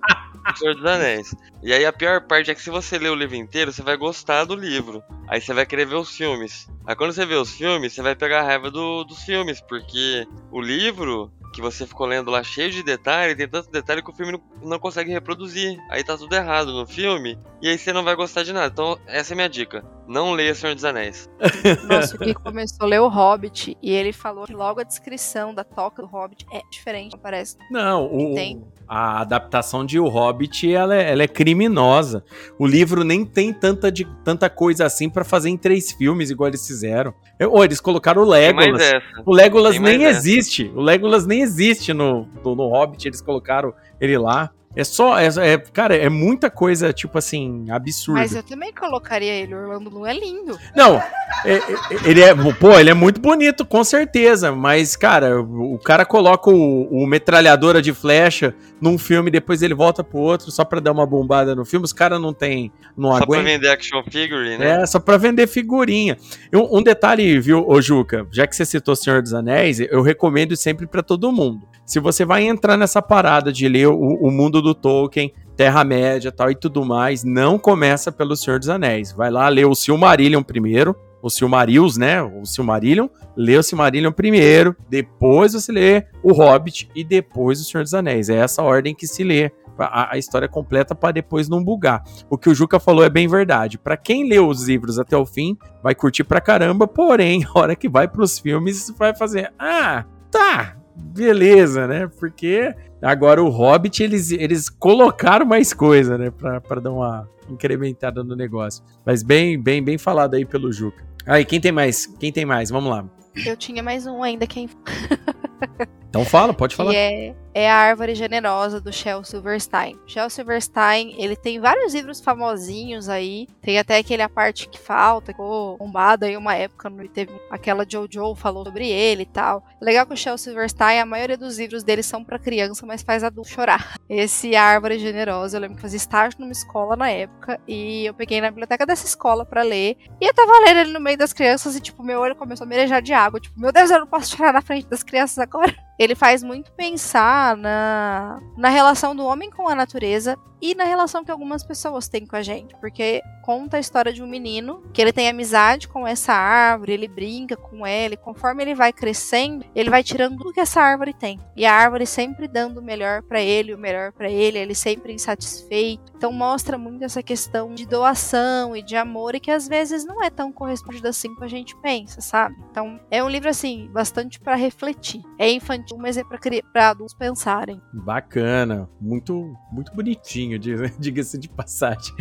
O Senhor dos Anéis. E aí a pior parte é que se você ler o livro inteiro, você vai gostar do livro. Aí você vai querer ver os filmes. Aí quando você vê os filmes, você vai pegar a raiva do- dos filmes, porque o livro que você ficou lendo lá cheio de detalhe, tem tanto detalhe que o filme não, não consegue reproduzir. Aí tá tudo errado no filme, e aí você não vai gostar de nada. Então, essa é a minha dica. Não leia Senhor dos Anéis. <laughs> Nossa, o Gui começou a ler o Hobbit e ele falou que logo a descrição da toca do Hobbit é diferente, parece. Não, o, Tem. A adaptação de O Hobbit, ela é, ela é criminosa. O livro nem tem tanta, de, tanta coisa assim pra fazer em três filmes, igual eles fizeram. Ô, eles colocaram o Legolas. O Legolas nem essa. existe. O Legolas nem existe no, no, no Hobbit, eles colocaram ele lá. É só, é, é- cara, é muita coisa, tipo assim, absurda. Mas eu também colocaria ele. O Orlando Bloom é lindo. Não, é- é- ele é, pô, ele é muito bonito, com certeza, mas, cara, o, o cara coloca o, o metralhadora de flecha num filme, depois ele volta pro outro só pra dar uma bombada no filme, os caras não tem, não Só pra aguentam. vender action figure, né? É, só pra vender figurinha. Um, um detalhe, viu, ô Juca, já que você citou Senhor dos Anéis, eu recomendo sempre pra todo mundo. Se você vai entrar nessa parada de ler o, o mundo do Tolkien, Terra-média tal e tudo mais, não começa pelo Senhor dos Anéis. Vai lá ler o Silmarillion primeiro, o Silmarils, né? O Silmarillion, lê o Silmarillion primeiro, depois você lê o Hobbit e depois o Senhor dos Anéis. É essa ordem que se lê a, a história completa para depois não bugar. O que o Juca falou é bem verdade. Pra quem leu os livros até o fim, vai curtir pra caramba, porém, <laughs> a hora que vai pros filmes, vai fazer, ah, tá, beleza, né? Porque agora o Hobbit, eles, eles colocaram mais coisa, né? Pra, pra dar uma incrementada no negócio. Mas bem, bem, bem falado aí pelo Juca. Aí, quem tem mais? Quem tem mais? Vamos lá. Eu tinha mais um ainda, quem Então fala, pode <laughs> falar. que é, é a Árvore Generosa do Shel Silverstein. Shel Silverstein, ele tem vários livros famosinhos aí. Tem até aquele A Parte Que Falta, ficou bombado aí uma época, teve aquela Jojo falou sobre ele e tal. Legal que o Shel Silverstein, a maioria dos livros dele são pra criança, mas faz adulto chorar. Esse A Árvore Generosa, eu lembro que fazia estágio numa escola na época, e eu peguei na biblioteca dessa escola pra ler, e eu tava lendo ele no meio das crianças, e tipo, meu olho começou a merejar de água. Tipo, meu Deus, eu não posso chorar na frente das crianças agora ele faz muito pensar na, na relação do homem com a natureza e na relação que algumas pessoas têm com a gente, porque conta a história de um menino que ele tem amizade com essa árvore, ele brinca com ela, e conforme ele vai crescendo, ele vai tirando tudo que essa árvore tem. E a árvore sempre dando o melhor pra ele, o melhor pra ele, ele sempre insatisfeito. Então mostra muito essa questão de doação e de amor e que às vezes não é tão correspondido assim como a gente pensa, sabe? Então é um livro assim bastante pra refletir. É infantil, mas é pra adultos pensarem. Bacana, muito muito bonitinho, diga- <laughs> diga-se de passagem.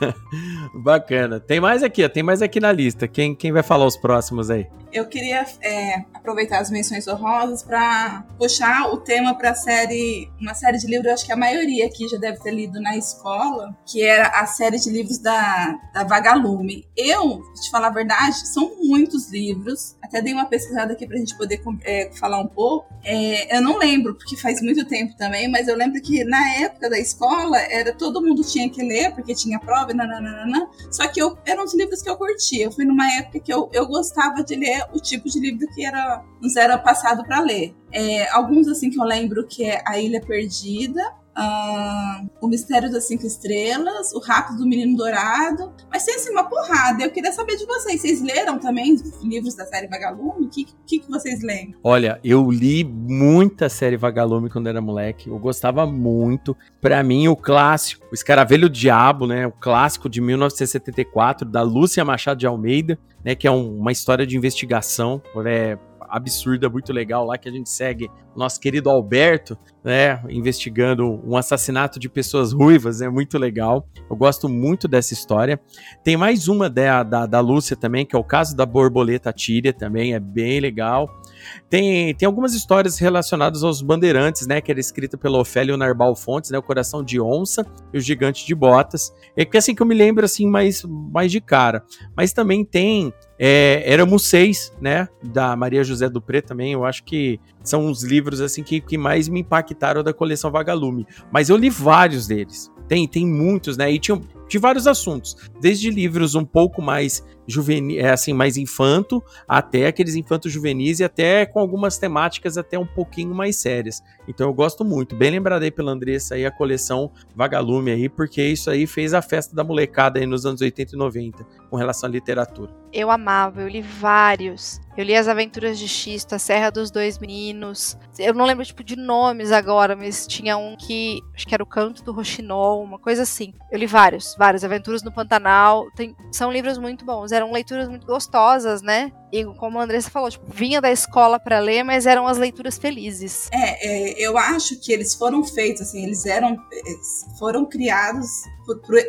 <laughs> Bacana. Tem mais aqui, ó, tem mais aqui na lista. Quem, quem vai falar os próximos aí? Eu queria é, aproveitar as menções honrosas para puxar o tema para série, uma série de livros, acho que a maioria aqui já deve ter lido na escola, que era a série de livros da, da Vagalume. Eu, te falar a verdade, são muitos livros. Até dei uma pesquisada aqui pra gente poder é, falar um pouco. É, eu não lembro, porque faz muito tempo também, mas eu lembro que na época da escola era todo mundo tinha que ler, porque tinha prova, nananana. Só que eu, eram os livros que eu curtia. Eu fui numa época que eu, eu gostava de ler o tipo de livro que era, nos era passado para ler. É, alguns assim que eu lembro que é A Ilha Perdida, ah, O Mistério das Cinco Estrelas, O Rato do Menino Dourado. Mas tem assim uma porrada. Eu queria saber de vocês. Vocês leram também os livros da série Vagalume? O que, que, que vocês leem? Olha, eu li muita série Vagalume quando era moleque. Eu gostava muito. Pra mim, o clássico, O Escaravelho Diabo, né? O clássico de 1974, da Lúcia Machado de Almeida, né? Que é um- uma história de investigação. É absurda, muito legal lá, que a gente segue o nosso querido Alberto, né? Investigando um assassinato de pessoas ruivas, é muito legal. Eu gosto muito dessa história. Tem mais uma da, da, da Lúcia também, que é o caso da borboleta tíria, também é bem legal. Tem, tem algumas histórias relacionadas aos bandeirantes, né? Que era escrita pelo Ofélio Narbal Fontes, né? O Coração de Onça e o Gigante de Botas. É que assim que eu me lembro, assim, mais, mais de cara. Mas também tem é, Éramos Seis, né? Da Maria José Dupré também. Eu acho que são os livros, assim, que, que mais me impactaram da coleção Vagalume. Mas eu li vários deles. Tem, tem muitos, né? E tinha, de vários assuntos, desde livros um pouco mais juvenil, é assim, mais infanto, até aqueles infantos juvenis e até com algumas temáticas até um pouquinho mais sérias. Então eu gosto muito. Bem lembrado aí pela Andressa aí a coleção Vagalume aí, porque isso aí fez a festa da molecada aí nos anos 80 e 90 com relação à literatura. Eu amava, eu li vários. Eu li As Aventuras de Xisto, A Serra dos Dois Meninos. Eu não lembro, tipo, de nomes agora, mas tinha um que. Acho que era o Canto do Roxinol, uma coisa assim. Eu li vários, vários. Aventuras no Pantanal. Tem, são livros muito bons. Eram leituras muito gostosas, né? E como a Andressa falou, tipo, vinha da escola para ler, mas eram as leituras felizes. É, é, eu acho que eles foram feitos, assim, eles eram. foram criados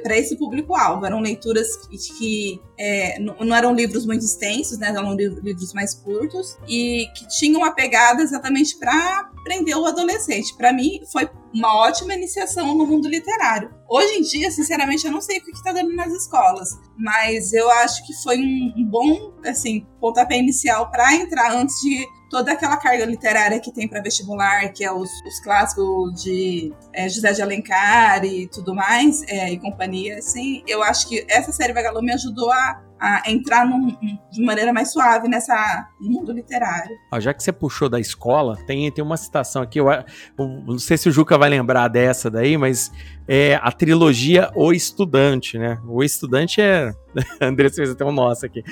para esse público-alvo. Eram leituras que, que é, não eram livros muito extensos, né? Eram livros mais curtos e que tinham uma pegada exatamente para prender o adolescente. Para mim, foi uma ótima iniciação no mundo literário. Hoje em dia, sinceramente, eu não sei o que está dando nas escolas, mas eu acho que foi um, bom, assim, pontapé inicial para entrar antes de toda aquela carga literária que tem para vestibular, que é os, os clássicos de é, José de Alencar e tudo mais, é, e companhia, assim, eu acho que essa série Vagalume me ajudou a, a entrar num, de maneira mais suave nessa mundo literário. Ó, já que você puxou da escola, tem, tem uma citação aqui, eu, eu, não sei se o Juca vai lembrar dessa daí, mas é a trilogia O Estudante, né? O Estudante é... <laughs> André fez até um nosso aqui.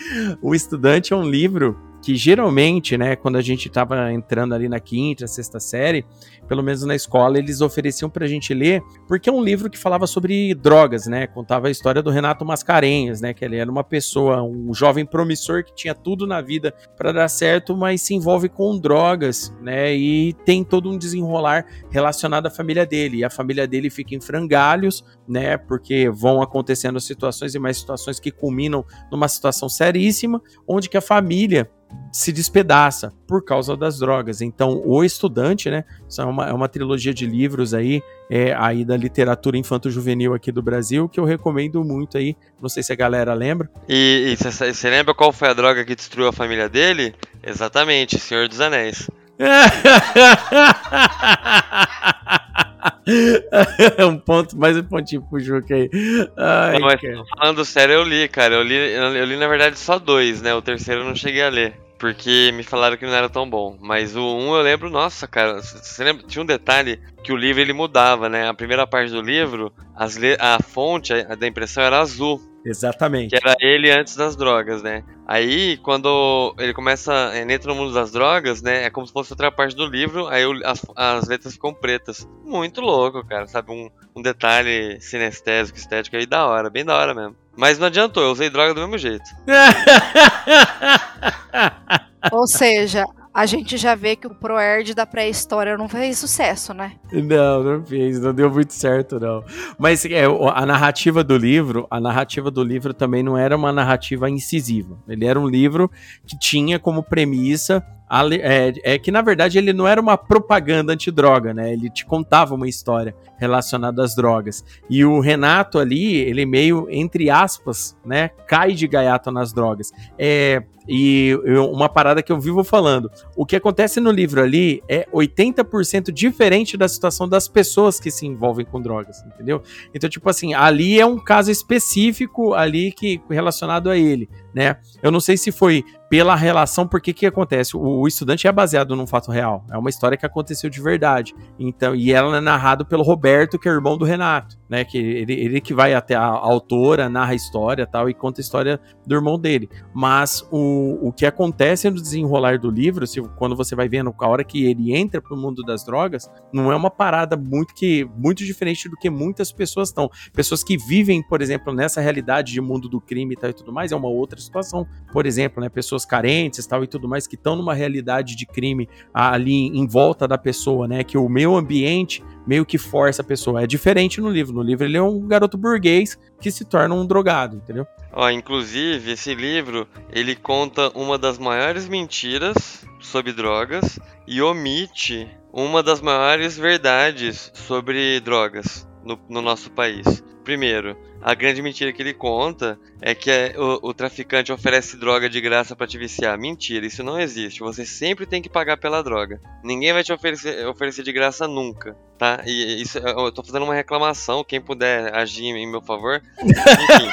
O Estudante é um livro que geralmente, né, quando a gente estava entrando ali na quinta, sexta série, pelo menos na escola, eles ofereciam pra gente ler, porque é um livro que falava sobre drogas, né? Contava a história do Renato Mascarenhas, né? Que ele era uma pessoa, um jovem promissor que tinha tudo na vida para dar certo, mas se envolve com drogas, né? E tem todo um desenrolar relacionado à família dele. E a família dele fica em frangalhos, né? Porque vão acontecendo situações e mais situações que culminam numa situação seríssima, onde que a família se despedaça por causa das drogas. Então, o estudante, né? É uma, é uma trilogia de livros aí, é, aí da literatura infanto-juvenil aqui do Brasil, que eu recomendo muito aí. Não sei se a galera lembra. E você lembra qual foi a droga que destruiu a família dele? Exatamente, Senhor dos Anéis. <laughs> um ponto, mais um pontinho pro Juca aí. Ai, não, mas falando sério, eu li, cara. Eu li, eu li, na verdade, só dois, né? O terceiro eu não cheguei a ler. Porque me falaram que não era tão bom. Mas o um eu lembro, nossa, cara. Você lembra? Tinha um detalhe que o livro ele mudava, né? A primeira parte do livro, as a fonte a, da impressão era azul. Exatamente. Que era ele antes das drogas, né? Aí, quando ele começa, ele entra no mundo das drogas, né? É como se fosse outra parte do livro, aí as, as letras ficam pretas. Muito louco, cara, sabe? Um, um detalhe sinestésico, estético aí da hora, bem da hora mesmo. Mas não adiantou, eu usei droga do mesmo jeito. <laughs> Ou seja, a gente já vê que o ProErd da pré-história não fez sucesso, né? Não, não fez, não deu muito certo, não. Mas é, a narrativa do livro, a narrativa do livro também não era uma narrativa incisiva. Ele era um livro que tinha como premissa é, é, que na verdade ele não era uma propaganda antidroga, né? Ele te contava uma história relacionada às drogas. E o Renato ali, ele meio, entre aspas, né, cai de gaiato nas drogas. É, e uma parada que eu vivo falando: o que acontece no livro ali é 80% diferente da situação das pessoas que se envolvem com drogas, entendeu? Então, tipo assim, ali é um caso específico ali que relacionado a ele, né? Eu não sei se foi pela relação, porque que acontece? O, o, estudante é baseado num fato real, é uma história que aconteceu de verdade. Então, e ela é narrada pelo Roberto, que é irmão do Renato, né? Que ele, ele que vai até a, a autora, narra a história, tal e conta a história do irmão dele. Mas o o, que acontece no desenrolar do livro, se, quando você vai vendo a hora que ele entra pro mundo das drogas, não é uma parada muito que muito diferente do que muitas pessoas estão. Pessoas que vivem, por exemplo, nessa realidade de mundo do crime e tal e tudo mais, é uma outra situação. Por exemplo, né, pessoas carentes tal e tudo mais que estão numa realidade de crime ali em volta da pessoa, né, que o meio ambiente meio que força a pessoa. É diferente no livro. No livro ele é um garoto burguês que se torna um drogado, entendeu? Ó, inclusive, esse livro, ele conta uma das maiores mentiras sobre drogas e omite uma das maiores verdades sobre drogas no, no nosso país. Primeiro, a grande mentira que ele conta é que é, o, o, traficante oferece droga de graça para te viciar. Mentira, isso não existe. Você sempre tem que pagar pela droga. Ninguém vai te oferecer, oferecer de graça nunca, tá? E isso, eu tô fazendo uma reclamação. Quem puder agir em meu favor. Enfim.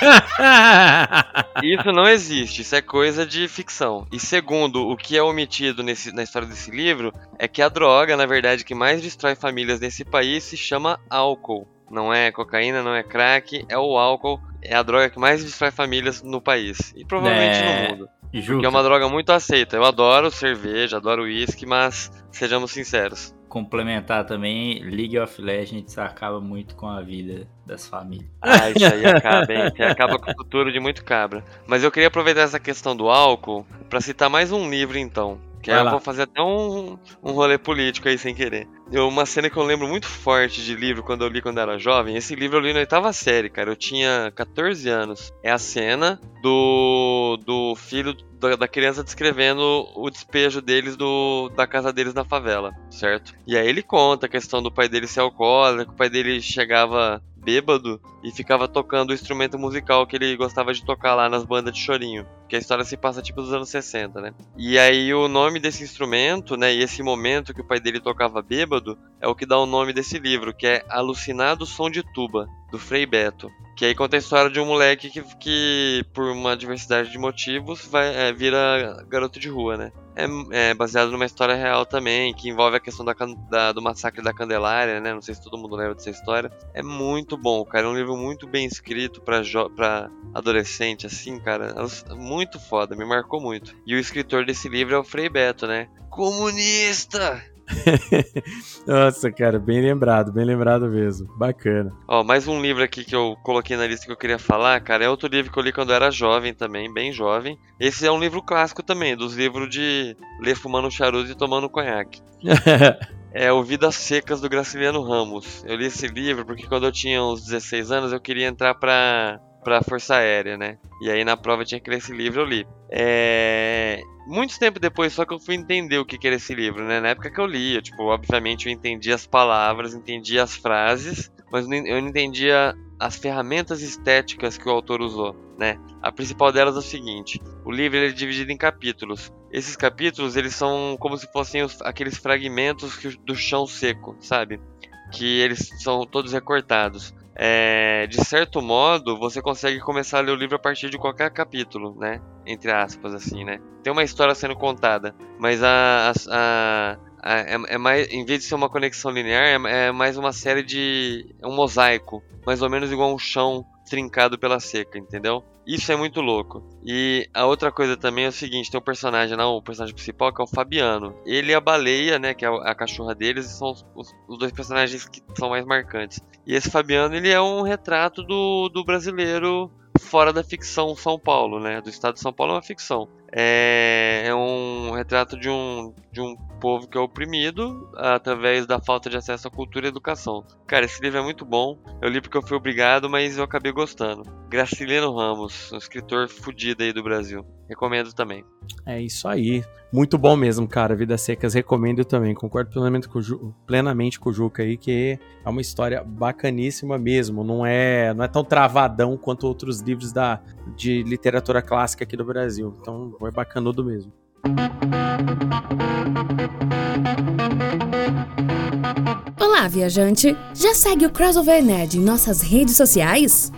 <laughs> isso não existe. Isso é coisa de ficção. E segundo, o que é omitido nesse, na história desse livro é que a droga, na verdade, que mais destrói famílias nesse país se chama álcool. Não é cocaína, não é crack, é o álcool. É a droga que mais destrói famílias no país. E provavelmente é... no mundo. Porque é uma droga muito aceita. Eu adoro cerveja, adoro uísque, mas sejamos sinceros. Complementar também, League of Legends acaba muito com a vida das famílias. Ah, isso aí acaba, hein? Acaba com o futuro de muito cabra. Mas eu queria aproveitar essa questão do álcool para citar mais um livro, então. Que eu vou fazer até um, um rolê político aí sem querer. Eu, uma cena que eu lembro muito forte de livro quando eu li quando era jovem. Esse livro eu li na oitava série, cara. Eu tinha 14 anos. É a cena do, do filho da, da criança descrevendo o despejo deles do, da casa deles na favela, certo? E aí ele conta a questão do pai dele ser alcoólico, o pai dele chegava bêbado e ficava tocando o instrumento musical que ele gostava de tocar lá nas bandas de chorinho. Que a história se passa tipo dos anos 60, né? E aí o nome desse instrumento, né, e esse momento que o pai dele tocava bêbado, é o que dá o nome desse livro, que é Alucinado Som de Tuba, do Frei Beto. Que aí conta a história de um moleque que, que por uma diversidade de motivos, vai, é, vira garoto de rua, né? É, é, baseado numa história real também, que envolve a questão da, da, do massacre da Candelária, né? Não sei se todo mundo lembra dessa história. É muito bom, cara. É um livro muito bem escrito pra, pra adolescente, assim, cara. Muito foda, me marcou muito. E o escritor desse livro é o Frei Beto, né? Comunista! <laughs> Nossa, cara, bem lembrado, bem lembrado mesmo. Bacana. Ó, mais um livro aqui que eu coloquei na lista que eu queria falar, cara, é outro livro que eu li quando eu era jovem também, bem jovem. Esse é um livro clássico também, dos livros de ler fumando charuto e tomando conhaque. <laughs> é o Vidas Secas do Graciliano Ramos. Eu li esse livro porque quando eu tinha uns 16 anos eu queria entrar pra, pra Força Aérea, né? E aí na prova tinha que ler esse livro, eu li. É muito tempo depois só que eu fui entender o que, que era esse livro, né? Na época que eu li, eu, tipo, obviamente eu entendi as palavras, entendi as frases, mas eu não entendia as ferramentas estéticas que o autor usou, né? A principal delas é o seguinte: o livro é dividido em capítulos. Esses capítulos eles são como se fossem os, aqueles fragmentos do chão seco, sabe? Que eles são todos recortados é, de certo modo, você consegue começar a ler o livro a partir de qualquer capítulo, né? Entre aspas, assim, né? Tem uma história sendo contada, mas a, a, a, é, é, mais, em vez de ser uma conexão linear, é, é mais uma série de. É um mosaico, mais ou menos igual um chão trincado pela seca, entendeu? Isso é muito louco. E a outra coisa também é o seguinte: tem um personagem lá, o personagem principal, que é o Fabiano. Ele e a baleia, né, que é a cachorra deles, são os, os, dois personagens que são mais marcantes. E esse Fabiano, ele é um retrato do, do brasileiro fora da ficção São Paulo, né? Do estado de São Paulo é uma ficção. É, é um retrato de um, de um povo que é oprimido através da falta de acesso à cultura e educação. Cara, esse livro é muito bom. Eu li porque eu fui obrigado, mas eu acabei gostando. Graciliano Ramos, um escritor fudido aí do Brasil. Recomendo também. É isso aí. Muito bom mesmo, cara. Vidas Secas recomendo também. Concordo plenamente com, o plenamente com o Juca aí, que é uma história bacaníssima mesmo. Não é, não é tão travadão quanto outros livros da, de literatura clássica aqui do Brasil. Então, é bacanudo mesmo. Olá, viajante! Já segue o Crossover Nerd em nossas redes sociais?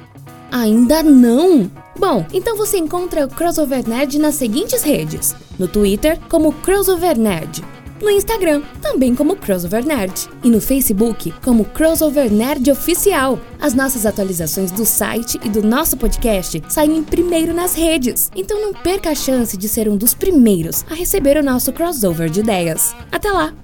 Ainda não? Bom, então você encontra o Crossover Nerd nas seguintes redes: no Twitter, como Crossover Nerd, no Instagram, também como Crossover Nerd, e no Facebook, como Crossover Nerd Oficial. As nossas atualizações do site e do nosso podcast saem primeiro nas redes, então não perca a chance de ser um dos primeiros a receber o nosso crossover de ideias. Até lá!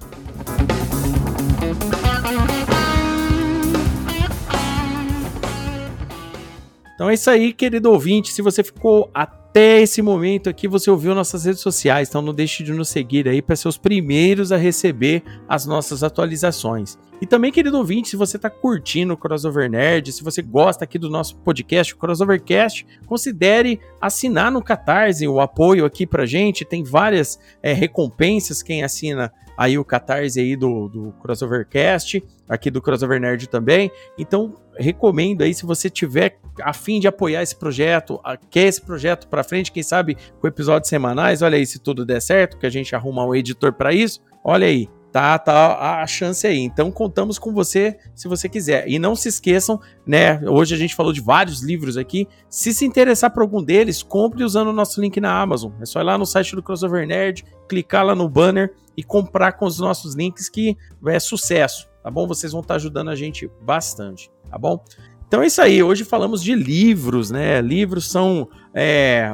Então é isso aí, querido ouvinte. Se você ficou até esse momento aqui, você ouviu nossas redes sociais. Então não deixe de nos seguir aí para ser os primeiros a receber as nossas atualizações. E também, querido ouvinte, se você está curtindo o Crossover Nerd, se você gosta aqui do nosso podcast, o Crossovercast, considere assinar no Catarse o apoio aqui pra gente. Tem várias é, recompensas quem assina aí o Catarse aí do, do Crossovercast, aqui do Crossover Nerd também. Então, recomendo aí, se você tiver a fim de apoiar esse projeto, quer esse projeto para frente, quem sabe com episódios semanais, olha aí, se tudo der certo, que a gente arruma um editor para isso, olha aí, tá, tá a chance aí. Então contamos com você se você quiser. E não se esqueçam, né? Hoje a gente falou de vários livros aqui. Se se interessar por algum deles, compre usando o nosso link na Amazon. É só ir lá no site do Crossover Nerd, clicar lá no banner e comprar com os nossos links que é sucesso, tá bom? Vocês vão estar ajudando a gente bastante, tá bom? Então é isso aí. Hoje falamos de livros, né? Livros são é,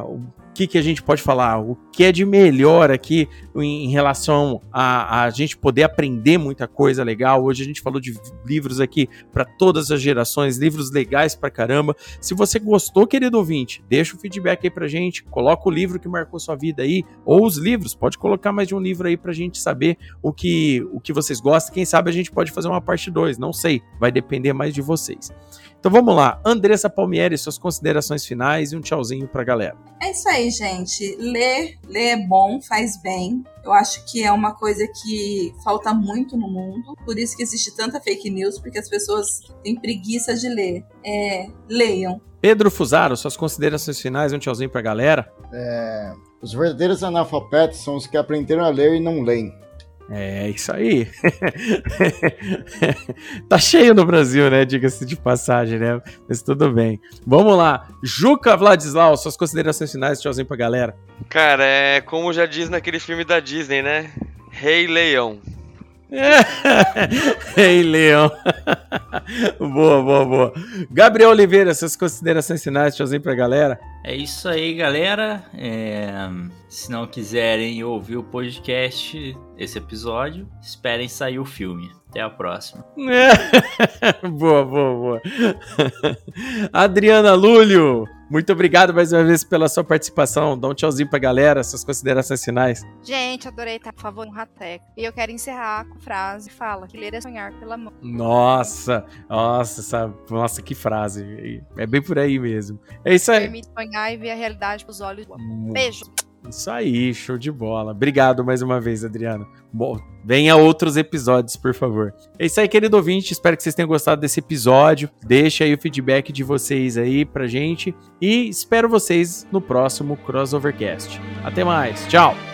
que, que a gente pode falar? O que é de melhor aqui em, relação a, a gente poder aprender muita coisa legal? Hoje a gente falou de livros aqui para todas as gerações, livros legais pra caramba. Se você gostou, querido ouvinte, deixa o feedback aí pra gente, coloca o livro que marcou sua vida aí, ou os livros, pode colocar mais de um livro aí pra gente saber o que, o que vocês gostam. Quem sabe a gente pode fazer uma parte 2, não sei, vai depender mais de vocês. Então vamos lá, Andressa Palmieri, suas considerações finais e um tchauzinho pra galera. É isso aí, gente. Ler, ler é bom, faz bem. Eu acho que é uma coisa que falta muito no mundo. Por isso que existe tanta fake news, porque as pessoas têm preguiça de ler. É, leiam. Pedro Fusaro, suas considerações finais e um tchauzinho pra galera. É, os verdadeiros analfabetos são os que aprenderam a ler e não leem. É isso aí. <laughs> tá cheio no Brasil, né? Diga-se de passagem, né? Mas tudo bem. Vamos lá. Juca Vladislau, suas considerações finais, tchauzinho pra galera. Cara, é como já diz naquele filme da Disney, né? Rei Leão. <laughs> Rei Leão. <laughs> boa, boa, boa. Gabriel Oliveira, suas considerações finais, tchauzinho pra galera. É isso aí, galera. É... Se não quiserem ouvir o podcast, esse episódio, esperem sair o filme. Até a próxima. <laughs> boa, boa, boa. Adriana Lúlio, muito obrigado mais uma vez pela sua participação. Dá um tchauzinho pra galera, suas considerações finais. Gente, adorei estar, por favor, no Rateco. E eu quero encerrar com a frase: fala, que ler é sonhar pela mão. Nossa, nossa, essa, nossa, que frase. É bem por aí mesmo. É isso aí. Permite sonhar e ver a realidade com os olhos do. Beijo. Isso aí, show de bola. Obrigado mais uma vez, Adriano. Bom, venha outros episódios, por favor. É isso aí, querido ouvinte. Espero que vocês tenham gostado desse episódio. Deixa aí o feedback de vocês aí pra gente. E espero vocês no próximo Crossovercast. Até mais. Tchau.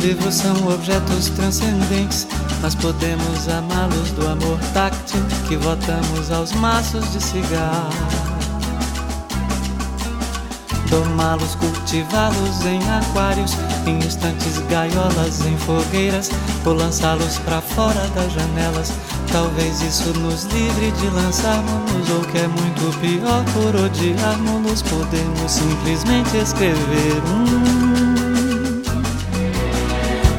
Livros são objetos transcendentes nós podemos amá-los do amor táctil que votamos aos maços de cigarro. Domá-los, cultivá-los em aquários, em estantes, gaiolas, em fogueiras, ou lançá-los para fora das janelas. Talvez isso nos livre de lançarmos, ou que é muito pior, por odiarmos, podemos simplesmente escrever um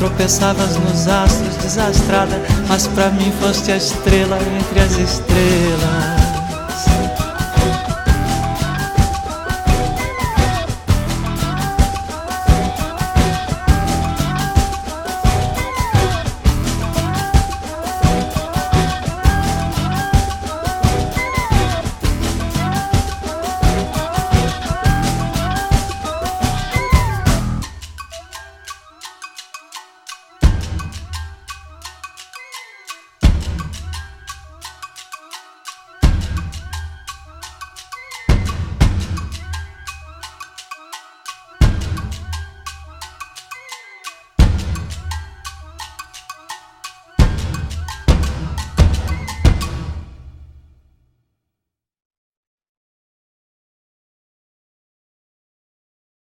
Tropeçavas nos astros, desastrada, mas pra mim foste a estrela entre as estrelas.